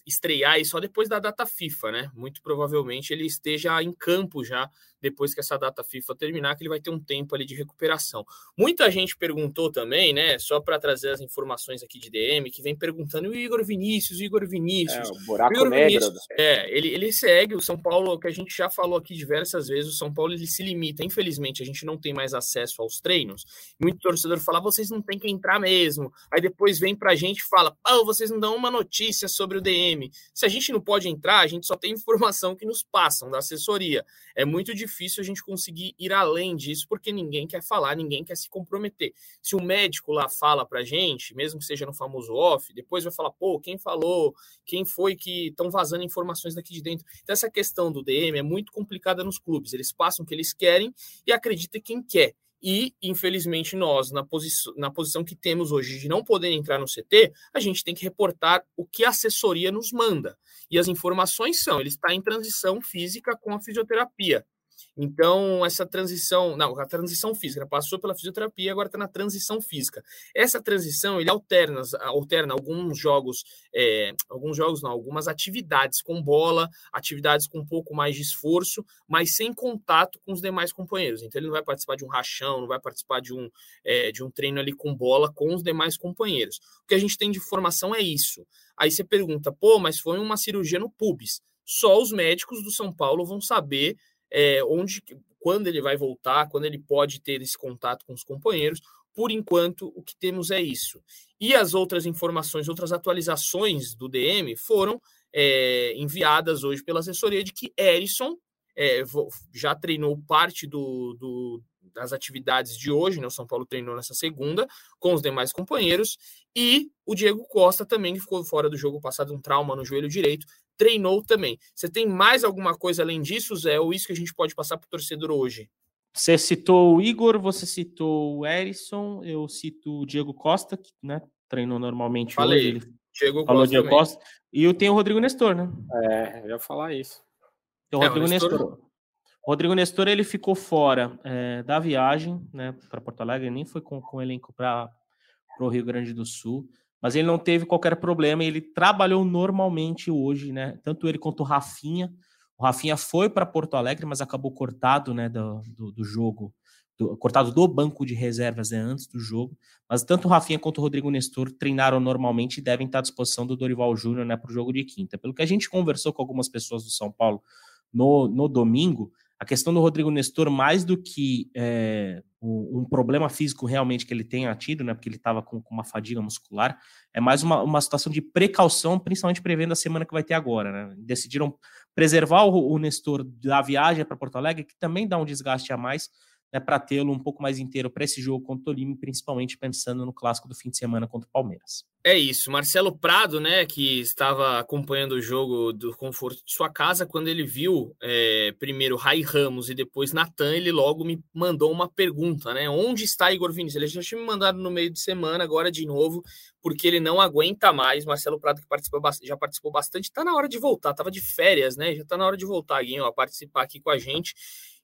estrear aí só depois da data FIFA, né? Muito provavelmente ele esteja em campo já depois que essa data FIFA terminar, que ele vai ter um tempo ali de recuperação. Muita gente perguntou também, né? Só para trazer as informações aqui de DM, que vem perguntando o Igor Vinícius, o Igor Vinícius. É, o buraco Igor negro. Vinícius, é, ele, ele segue o São Paulo, que a gente já falou aqui diversas vezes, o São Paulo ele se limita. Infelizmente, a gente não tem mais acesso aos treinos. Muito torcedor fala, vocês não tem que entrar mesmo. Aí depois vem pra gente e fala, oh, vocês não dão uma notícia sobre o DM. Se a gente não pode entrar, a gente só tem informação que nos passam da assessoria. É muito difícil a gente conseguir ir além disso, porque ninguém quer falar, ninguém quer se comprometer. Se o médico lá fala pra gente, mesmo que seja no famoso off, depois vai falar, pô, quem falou, quem foi que estão vazando informações daqui de dentro. Então, essa questão do DM é muito complicada nos clubes. Eles passam o que eles querem e acreditam quem quer. E, infelizmente, nós, na, posi na posição que temos hoje de não poder entrar no CT, a gente tem que reportar o que a assessoria nos manda. E as informações são: ele está em transição física com a fisioterapia. Então, essa transição, não, a transição física passou pela fisioterapia, agora está na transição física. Essa transição, ele alterna, alterna alguns jogos, é, alguns jogos não, algumas atividades com bola, atividades com um pouco mais de esforço, mas sem contato com os demais companheiros. Então, ele não vai participar de um rachão, não vai participar de um, é, de um treino ali com bola com os demais companheiros. O que a gente tem de formação é isso. Aí você pergunta, pô, mas foi uma cirurgia no pubis. Só os médicos do São Paulo vão saber é, onde, quando ele vai voltar, quando ele pode ter esse contato com os companheiros. Por enquanto, o que temos é isso. E as outras informações, outras atualizações do DM foram é, enviadas hoje pela assessoria de que Erisson é, já treinou parte do, do, das atividades de hoje, né? O São Paulo treinou nessa segunda com os demais companheiros e o Diego Costa também que ficou fora do jogo passado um trauma no joelho direito, treinou também. Você tem mais alguma coisa além disso, Zé? Ou isso que a gente pode passar para o torcedor hoje? Você citou o Igor, você citou o Erison, eu cito o Diego Costa, que né, treinou normalmente Falei, hoje. Ele Diego falou Costa Diego Costa. E eu tenho o Rodrigo Nestor, né? É, eu ia falar isso. Então, o Rodrigo é, o Nestor... Nestor. Rodrigo Nestor ele ficou fora é, da viagem né, para Porto Alegre, nem foi com, com o elenco para o Rio Grande do Sul mas ele não teve qualquer problema, ele trabalhou normalmente hoje, né? Tanto ele quanto o Rafinha. O Rafinha foi para Porto Alegre, mas acabou cortado né, do, do, do jogo, do, cortado do banco de reservas né, antes do jogo. Mas tanto o Rafinha quanto o Rodrigo Nestor treinaram normalmente e devem estar à disposição do Dorival Júnior né, para o jogo de quinta. Pelo que a gente conversou com algumas pessoas do São Paulo no, no domingo, a questão do Rodrigo Nestor, mais do que é, um, um, problema físico realmente que ele tenha tido, né, porque ele estava com, com, uma fadiga muscular, é mais uma, uma situação de precaução, principalmente prevendo a semana que vai ter agora. Né? Decidiram preservar o, o Nestor da viagem para Porto Alegre, que também dá um desgaste a mais, né, para tê-lo um pouco mais inteiro para esse jogo contra o Tolima, principalmente pensando no clássico do fim de semana contra o Palmeiras. É isso, Marcelo Prado, né, que estava acompanhando o jogo do conforto de sua casa, quando ele viu é, primeiro Rai Ramos e depois Natan, ele logo me mandou uma pergunta, né, onde está Igor Vinícius? Ele já tinha me mandado no meio de semana, agora de novo, porque ele não aguenta mais. Marcelo Prado, que participou, já participou bastante, está na hora de voltar, estava de férias, né, já está na hora de voltar, Guinho, a participar aqui com a gente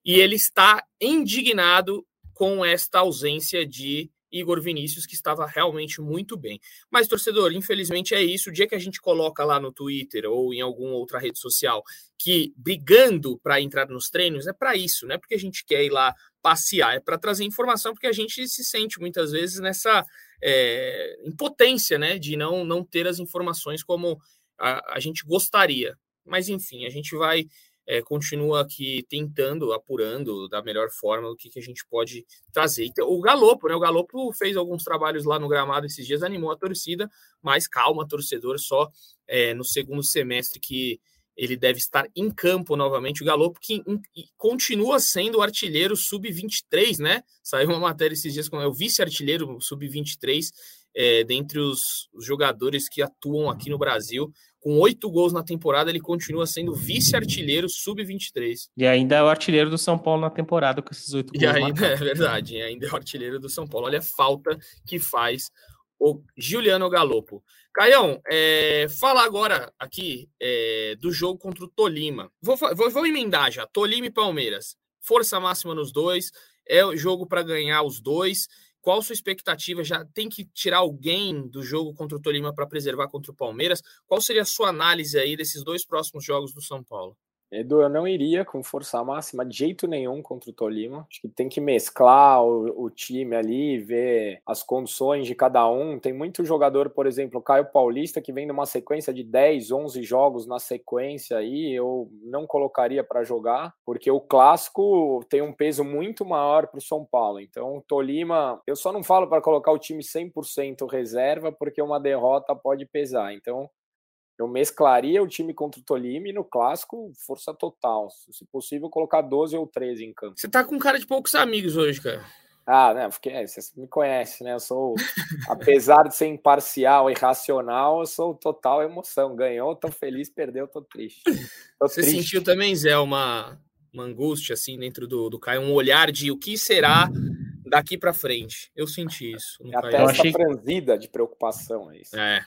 e ele está indignado com esta ausência de Igor Vinícius, que estava realmente muito bem. Mas, torcedor, infelizmente é isso. O dia que a gente coloca lá no Twitter ou em alguma outra rede social que brigando para entrar nos treinos é para isso, não é porque a gente quer ir lá passear, é para trazer informação, porque a gente se sente muitas vezes nessa é, impotência, né, de não, não ter as informações como a, a gente gostaria. Mas, enfim, a gente vai é, continua aqui tentando, apurando da melhor forma o que, que a gente pode trazer. Então, o Galopo, né? O Galopo fez alguns trabalhos lá no gramado esses dias, animou a torcida, mas calma, torcedor, só é, no segundo semestre que ele deve estar em campo novamente. O Galopo que continua sendo o artilheiro sub-23, né? Saiu uma matéria esses dias com é o vice-artilheiro sub-23 é, dentre os, os jogadores que atuam aqui no Brasil. Com oito gols na temporada, ele continua sendo vice-artilheiro sub-23. E ainda é o artilheiro do São Paulo na temporada com esses oito gols. E ainda é verdade, ainda é o artilheiro do São Paulo. Olha a falta que faz o Giuliano Galopo. Caião, é, falar agora aqui é, do jogo contra o Tolima. Vou, vou, vou emendar já. Tolima e Palmeiras. Força máxima nos dois. É o jogo para ganhar os dois. Qual sua expectativa? Já tem que tirar alguém do jogo contra o Tolima para preservar contra o Palmeiras? Qual seria a sua análise aí desses dois próximos jogos do São Paulo? Edu, eu não iria com força máxima de jeito nenhum contra o Tolima. Acho que tem que mesclar o, o, time ali, ver as condições de cada um. Tem muito jogador, por exemplo, Caio Paulista, que vem numa sequência de 10, 11 jogos na sequência aí, eu não colocaria para jogar, porque o clássico tem um peso muito maior para o São Paulo. Então, o Tolima, eu só não falo para colocar o time 100% reserva, porque uma derrota pode pesar. Então, eu mesclaria o time contra o Tolima e no clássico, força total. Se possível, colocar 12 ou 13 em campo. Você tá com cara de poucos amigos hoje, cara. Ah, né? Porque é, você me conhece, né? Eu sou, apesar de ser imparcial e racional, eu sou total emoção. Ganhou, tô feliz, perdeu, tô triste. Tô você triste. sentiu também, Zé, uma, uma angústia assim dentro do, do Caio, um olhar de o que será daqui para frente. Eu senti isso. No Até essa achei... franzida de preocupação, é isso. É,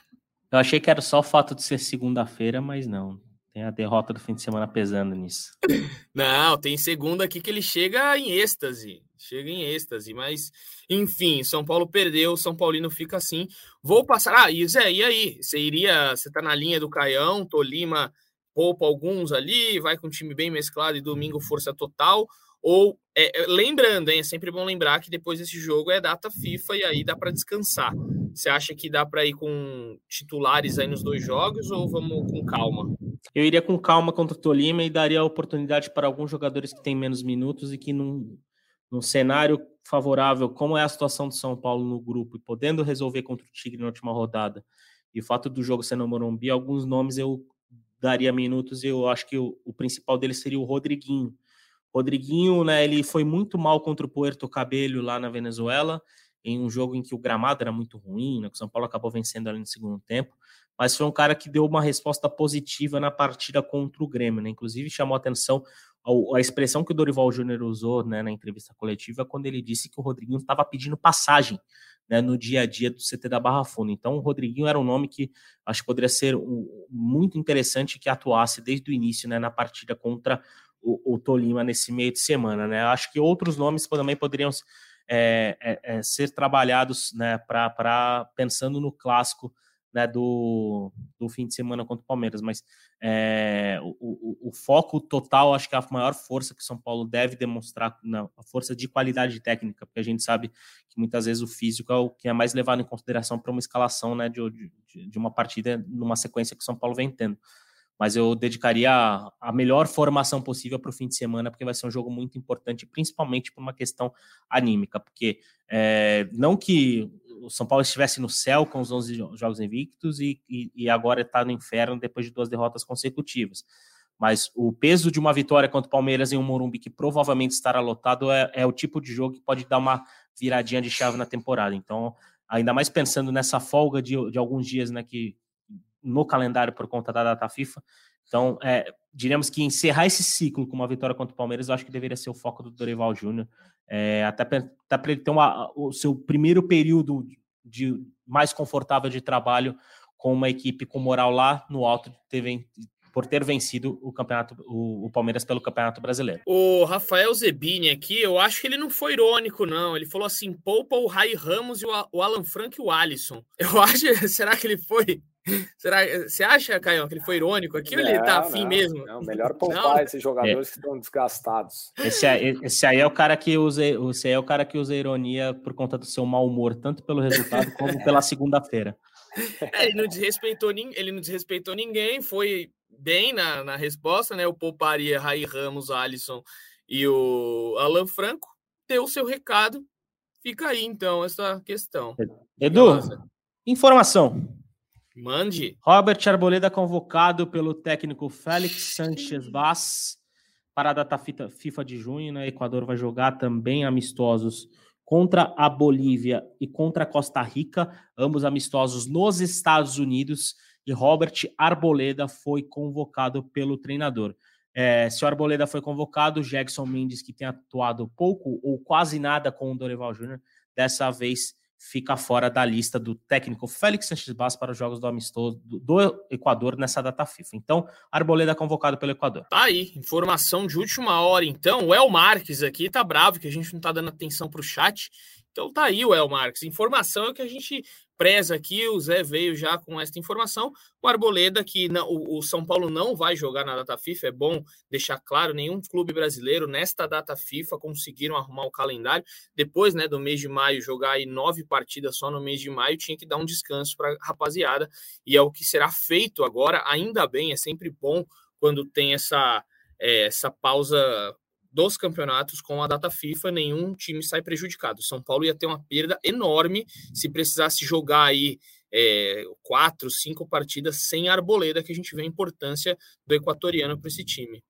eu achei que era só o fato de ser segunda-feira, mas não. Tem a derrota do fim de semana pesando nisso. Não, tem segunda aqui que ele chega em êxtase. Chega em êxtase, mas enfim, São Paulo perdeu, São Paulino fica assim. Vou passar. Ah, e Zé, e aí? Você iria. Você tá na linha do Caião, Tolima poupa alguns ali, vai com um time bem mesclado e domingo força total. Ou, é, é, lembrando, hein, é sempre bom lembrar que depois desse jogo é data FIFA e aí dá para descansar. Você acha que dá para ir com titulares aí nos dois jogos ou vamos com calma? Eu iria com calma contra o Tolima e daria a oportunidade para alguns jogadores que têm menos minutos e que num, num cenário favorável, como é a situação do São Paulo no grupo, e podendo resolver contra o Tigre na última rodada, e o fato do jogo ser no Morumbi, alguns nomes eu daria minutos e eu acho que o, o principal dele seria o Rodriguinho Rodriguinho, né, ele foi muito mal contra o Puerto Cabello lá na Venezuela, em um jogo em que o gramado era muito ruim, né, que o São Paulo acabou vencendo ali no segundo tempo, mas foi um cara que deu uma resposta positiva na partida contra o Grêmio, né? Inclusive chamou atenção a, a expressão que o Dorival Júnior usou né, na entrevista coletiva quando ele disse que o Rodriguinho estava pedindo passagem né, no dia a dia do CT da Barra Funda. Então, o Rodriguinho era um nome que acho que poderia ser um, muito interessante que atuasse desde o início né, na partida contra o, o, Tolima nesse meio de semana, né? Acho que outros nomes também poderiam é, é, é, ser trabalhados, né, para pensando no clássico né, do, do fim de semana contra o Palmeiras, mas é, o, o, o, foco total, acho que a maior força que São Paulo deve demonstrar, não, a força de qualidade técnica, porque a gente sabe que muitas vezes o físico é o que é mais levado em consideração para uma escalação né, de, de, de uma partida numa sequência que São Paulo vem tendo mas eu dedicaria a, melhor formação possível para o fim de semana, porque vai ser um jogo muito importante, principalmente por uma questão anímica, porque é, não que o São Paulo estivesse no céu com os 11 jogos invictos e, e, e agora está no inferno depois de duas derrotas consecutivas. Mas o peso de uma vitória contra o Palmeiras em um Morumbi que provavelmente estará lotado é, é o tipo de jogo que pode dar uma viradinha de chave na temporada. Então, ainda mais pensando nessa folga de, de alguns dias né, que no calendário por conta da data FIFA. Então, é, diríamos que encerrar esse ciclo com uma vitória contra o Palmeiras, eu acho que deveria ser o foco do Dorival Júnior. É, até para ele ter uma, o seu primeiro período de mais confortável de trabalho com uma equipe com moral lá no alto ter, por ter vencido o campeonato, o, o, Palmeiras pelo Campeonato Brasileiro. O Rafael Zebini aqui, eu acho que ele não foi irônico, não. Ele falou assim: poupa o Rai Ramos e o, o Alan Frank e o Alisson. Eu acho, será que ele foi Será, você acha, Caio, que ele foi irônico aqui ou ele tá afim não, mesmo? Não, melhor poupar esses jogadores é. que estão desgastados. Esse, esse, aí é o cara que usa, esse aí é o cara que usa ironia por conta do seu mau humor, tanto pelo resultado como pela segunda-feira. É, ele não desrespeitou ele não desrespeitou ninguém, foi bem na, na resposta, né? O pouparia Rai Ramos, Alisson e o Alan Franco deu o seu recado. Fica aí então essa questão. Edu, informação. Mande. Robert Arboleda convocado pelo técnico Félix Sanchez Vaz para a data FIFA de junho. Né? Equador vai jogar também amistosos contra a Bolívia e contra a Costa Rica, ambos amistosos nos Estados Unidos. E Robert Arboleda foi convocado pelo treinador. É, se o Arboleda foi convocado, Jackson Mendes, que tem atuado pouco ou quase nada com o Dorival Júnior, dessa vez fica fora da lista do técnico Félix Sanches Bass para os jogos do amistoso do Equador nessa data FIFA. Então, Arboleda é convocado pelo Equador. Tá aí, informação de última hora. Então, o El Marques aqui tá bravo que a gente não tá dando atenção para o chat. Então tá aí o El Marques. Informação é que a gente preza aqui, o Zé veio já com esta informação. O Arboleda, que não, o, o, São Paulo não vai jogar na data FIFA, é bom deixar claro, nenhum clube brasileiro nesta data FIFA conseguiram arrumar o calendário. Depois né, do mês de maio, jogar aí nove partidas só no mês de maio, tinha que dar um descanso para a rapaziada, e é o que será feito agora, ainda bem, é sempre bom quando tem essa, é, essa pausa dos campeonatos com a data FIFA, nenhum time sai prejudicado. São Paulo ia ter uma perda enorme se precisasse jogar aí é, quatro, cinco partidas sem arboleda, que a gente vê a importância do equatoriano para esse time.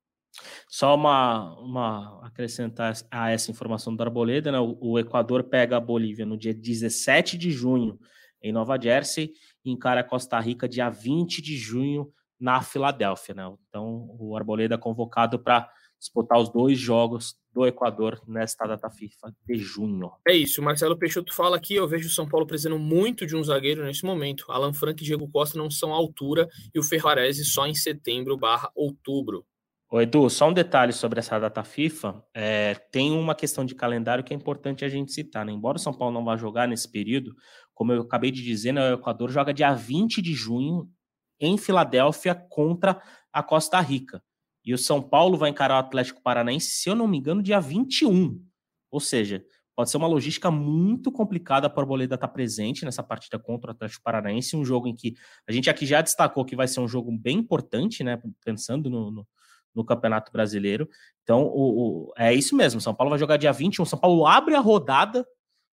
Só uma, uma acrescentar a essa informação do Arboleda, né? O, Equador pega a Bolívia no dia 17 de junho em Nova Jersey e encara a Costa Rica dia 20 de junho na Filadélfia, né? Então o Arboleda convocado para disputar os dois jogos do Equador nesta data FIFA de junho. É isso, o Marcelo Peixoto fala aqui, eu vejo o São Paulo precisando muito de um zagueiro nesse momento. Alan Frank e Diego Costa não são à altura e o Ferrarese só em setembro barra outubro. Ô Edu, só um detalhe sobre essa data FIFA. É, tem uma questão de calendário que é importante a gente citar. Né? Embora o São Paulo não vá jogar nesse período, como eu acabei de dizer, né, o Equador joga dia 20 de junho em Filadélfia contra a Costa Rica. E o São Paulo vai encarar o Atlético Paranaense, se eu não me engano, dia 21. Ou seja, pode ser uma logística muito complicada para o Boleda estar presente nessa partida contra o Atlético Paranaense, um jogo em que a gente aqui já destacou que vai ser um jogo bem importante, né? Pensando no, no, no Campeonato Brasileiro. Então, o, o, é isso mesmo. São Paulo vai jogar dia 21. São Paulo abre a rodada,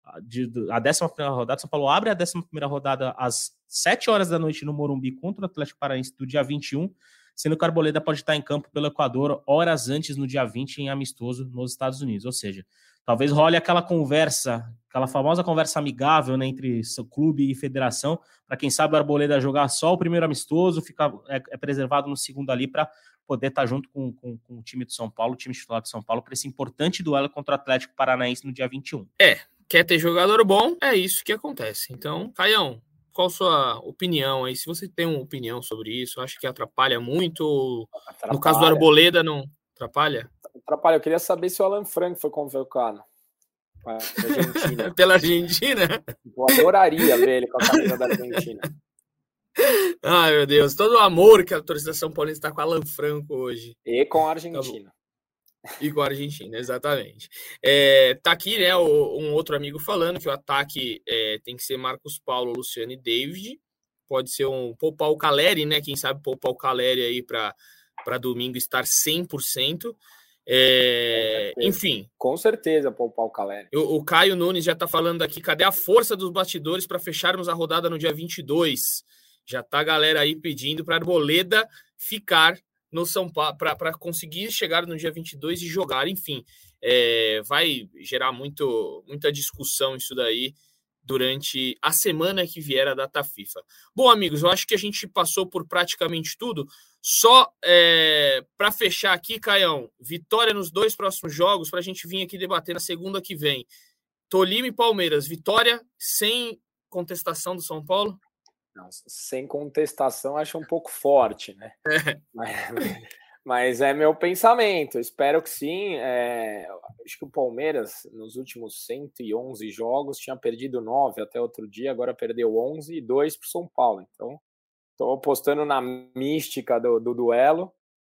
a 11 rodada. São Paulo abre a 11 rodada às 7 horas da noite no Morumbi contra o Atlético Paranaense do dia 21 sendo que o Arboleda pode estar em campo pelo Equador horas antes, no dia 20, em amistoso nos Estados Unidos. Ou seja, talvez role aquela conversa, aquela famosa conversa amigável né, entre clube e federação, para quem sabe o Arboleda jogar só o primeiro amistoso, ficar é, é preservado no segundo ali para poder estar junto com, com, com, o time do São Paulo, o time titular do São Paulo, para esse importante duelo contra o Atlético Paranaense no dia 21. É, quer ter jogador bom, é isso que acontece. Então, Caião, qual a sua opinião aí? Se você tem uma opinião sobre isso, acho que atrapalha muito. Atrapalha. No caso do Arboleda, não atrapalha? Atrapalha. Eu queria saber se o Alan Frank foi convocado. Argentina. Pela Argentina? Eu adoraria ver ele com a camisa da Argentina. Ai, meu Deus, todo o amor que a torcida São Paulo está com Alan Franco hoje. E com a Argentina. Tá e com a Argentina, exatamente. É, tá aqui, né, um outro amigo falando que o ataque é, tem que ser Marcos Paulo, Luciano e David. Pode ser um poupar o Caleri, né? Quem sabe poupar o Caleri aí para domingo estar 100%. É, com enfim. Com certeza, poupar o Caleri. O, o Caio Nunes já está falando aqui: cadê a força dos bastidores para fecharmos a rodada no dia 22? Já tá a galera aí pedindo para Arboleda ficar no São Paulo para conseguir chegar no dia 22 e jogar. Enfim, é, vai gerar muito, muita discussão isso daí durante a semana que vier a data FIFA. Bom, amigos, eu acho que a gente passou por praticamente tudo. Só é, para fechar aqui, Caião, vitória nos dois próximos jogos para a gente vir aqui debater na segunda que vem. Tolima e Palmeiras, vitória sem contestação do São Paulo? Não, sem contestação, acho um pouco forte, né? É. Mas, mas, é meu pensamento. Espero que sim. É, acho que o Palmeiras, nos últimos 111 jogos, tinha perdido 9 até outro dia, agora perdeu 11 e 2 para o São Paulo. Então, Estou apostando na mística do, do duelo.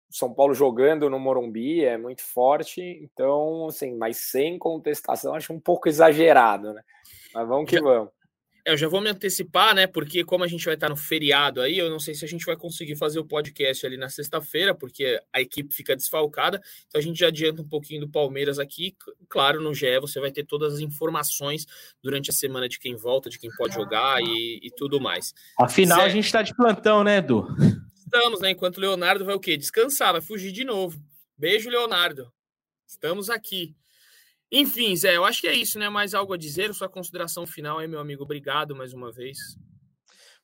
São Paulo jogando no Morumbi é muito forte, então, assim, mas sem contestação, acho um pouco exagerado, né? Mas vamos que já, vamos. Eu já vou me antecipar, né? Porque como a gente vai estar no feriado aí, eu não sei se a gente vai conseguir fazer o podcast ali na sexta-feira, porque a equipe fica desfalcada. Então a gente já adianta um pouquinho do Palmeiras aqui. Claro, no GE você vai ter todas as informações durante a semana de quem volta, de quem pode jogar e, e tudo mais. Afinal, a gente está de plantão, né, Edu? Estamos, né? Enquanto o Leonardo vai o quê? Descansar, vai fugir de novo. Beijo, Leonardo. Estamos aqui. Enfim, Zé, eu acho que é isso, né? Mais algo a dizer? Sua consideração final aí, meu amigo. Obrigado mais uma vez.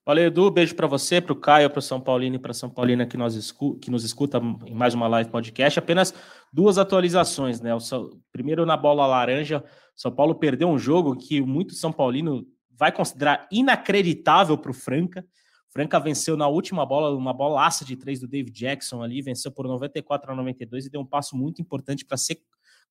Valeu, Edu. Beijo para você, para o Caio, para o São Paulino e para São Paulina que, nós que nos escuta em mais uma live podcast. Apenas duas atualizações, né? O São... Primeiro, na bola laranja, São Paulo perdeu um jogo que muito São Paulino vai considerar inacreditável para o Franca. Franca venceu na última bola, uma bola aça de três do David Jackson ali, venceu por 94 a 92 e deu um passo muito importante para ser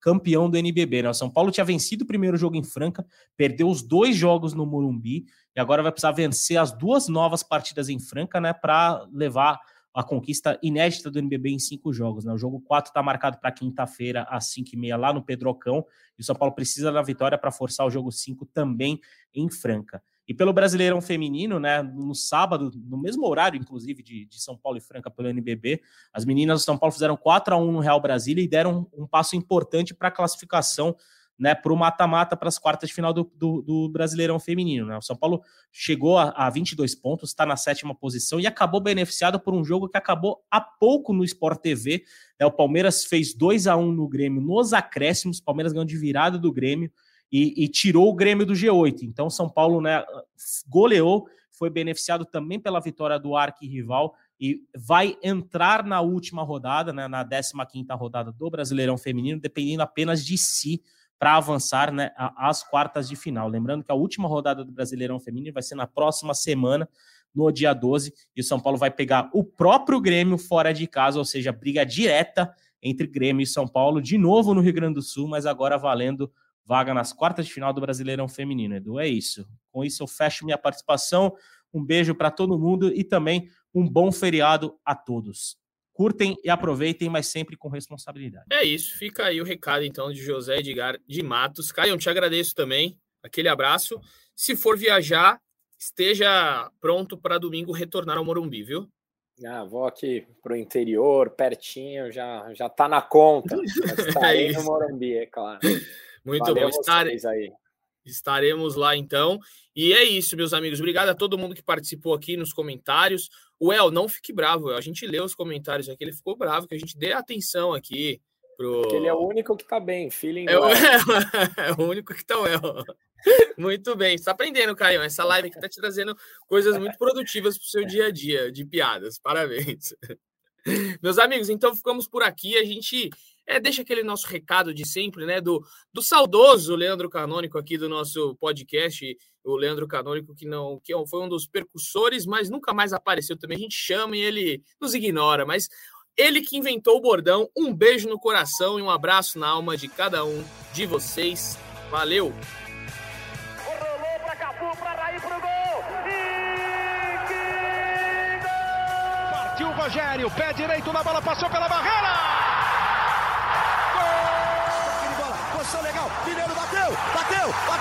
campeão do NBB. Né? O São Paulo tinha vencido o primeiro jogo em Franca, perdeu os dois jogos no Morumbi e agora vai precisar vencer as duas novas partidas em Franca, né, para levar a conquista inédita do NBB em cinco jogos. Né? O jogo 4 está marcado para quinta-feira, às 5h30, lá no Pedrocão. E o São Paulo precisa da vitória para forçar o jogo 5 também em Franca. E pelo Brasileirão Feminino, né, no sábado, no mesmo horário, inclusive, de, de São Paulo e Franca pelo NBB, as meninas do São Paulo fizeram 4 a 1 no Real Brasília e deram um, passo importante para a classificação né, para o mata-mata para as quartas de final do, do, do, Brasileirão Feminino. Né? O São Paulo chegou a, a 22 pontos, está na sétima posição e acabou beneficiado por um jogo que acabou há pouco no Sport TV. Né? O Palmeiras fez 2 a 1 no Grêmio nos acréscimos, o Palmeiras ganhou de virada do Grêmio e, e tirou o Grêmio do G8. Então, São Paulo né, goleou, foi beneficiado também pela vitória do arqui-rival e vai entrar na última rodada, né, na 15 rodada do Brasileirão Feminino, dependendo apenas de si para avançar né, às quartas de final. Lembrando que a última rodada do Brasileirão Feminino vai ser na próxima semana, no dia 12, e o São Paulo vai pegar o próprio Grêmio fora de casa, ou seja, briga direta entre Grêmio e São Paulo, de novo no Rio Grande do Sul, mas agora valendo vaga nas quartas de final do Brasileirão Feminino. Edu, é isso. Com isso eu fecho minha participação. Um beijo para todo mundo e também um bom feriado a todos. Curtem e aproveitem, mas sempre com responsabilidade. É isso. Fica aí o recado então de José Edgar de Matos. Caio, te agradeço também. Aquele abraço. Se for viajar, esteja pronto para domingo retornar ao Morumbi, viu? Ah, vou aqui pro interior, pertinho, já já tá na conta. Estarei é no Morumbi, é claro. Muito Valeu bom. Estar... Estaremos lá então. E é isso, meus amigos. Obrigado a todo mundo que participou aqui nos comentários. O El, não fique bravo. El. A gente leu os comentários aqui. Ele ficou bravo que a gente dê atenção aqui. Pro... Porque ele é o único que tá bem. Feeling é, o... é o único que tá o El. Muito bem. Você tá aprendendo, Caio. Essa live aqui tá te trazendo coisas muito produtivas pro seu dia a dia de piadas. Parabéns. Meus amigos, então ficamos por aqui. A gente é, deixa aquele nosso recado de sempre, né? Do, do saudoso Leandro Canônico aqui do nosso podcast, o Leandro Canônico, que não que é foi um dos percussores, mas nunca mais apareceu também. A gente chama e ele nos ignora, mas ele que inventou o bordão. Um beijo no coração e um abraço na alma de cada um de vocês. Valeu! Rolou para Capu, Raí, pro gol! E que Partiu o Rogério, pé direito na bola, passou pela barreira! Bateu, bateu, bateu! Gol!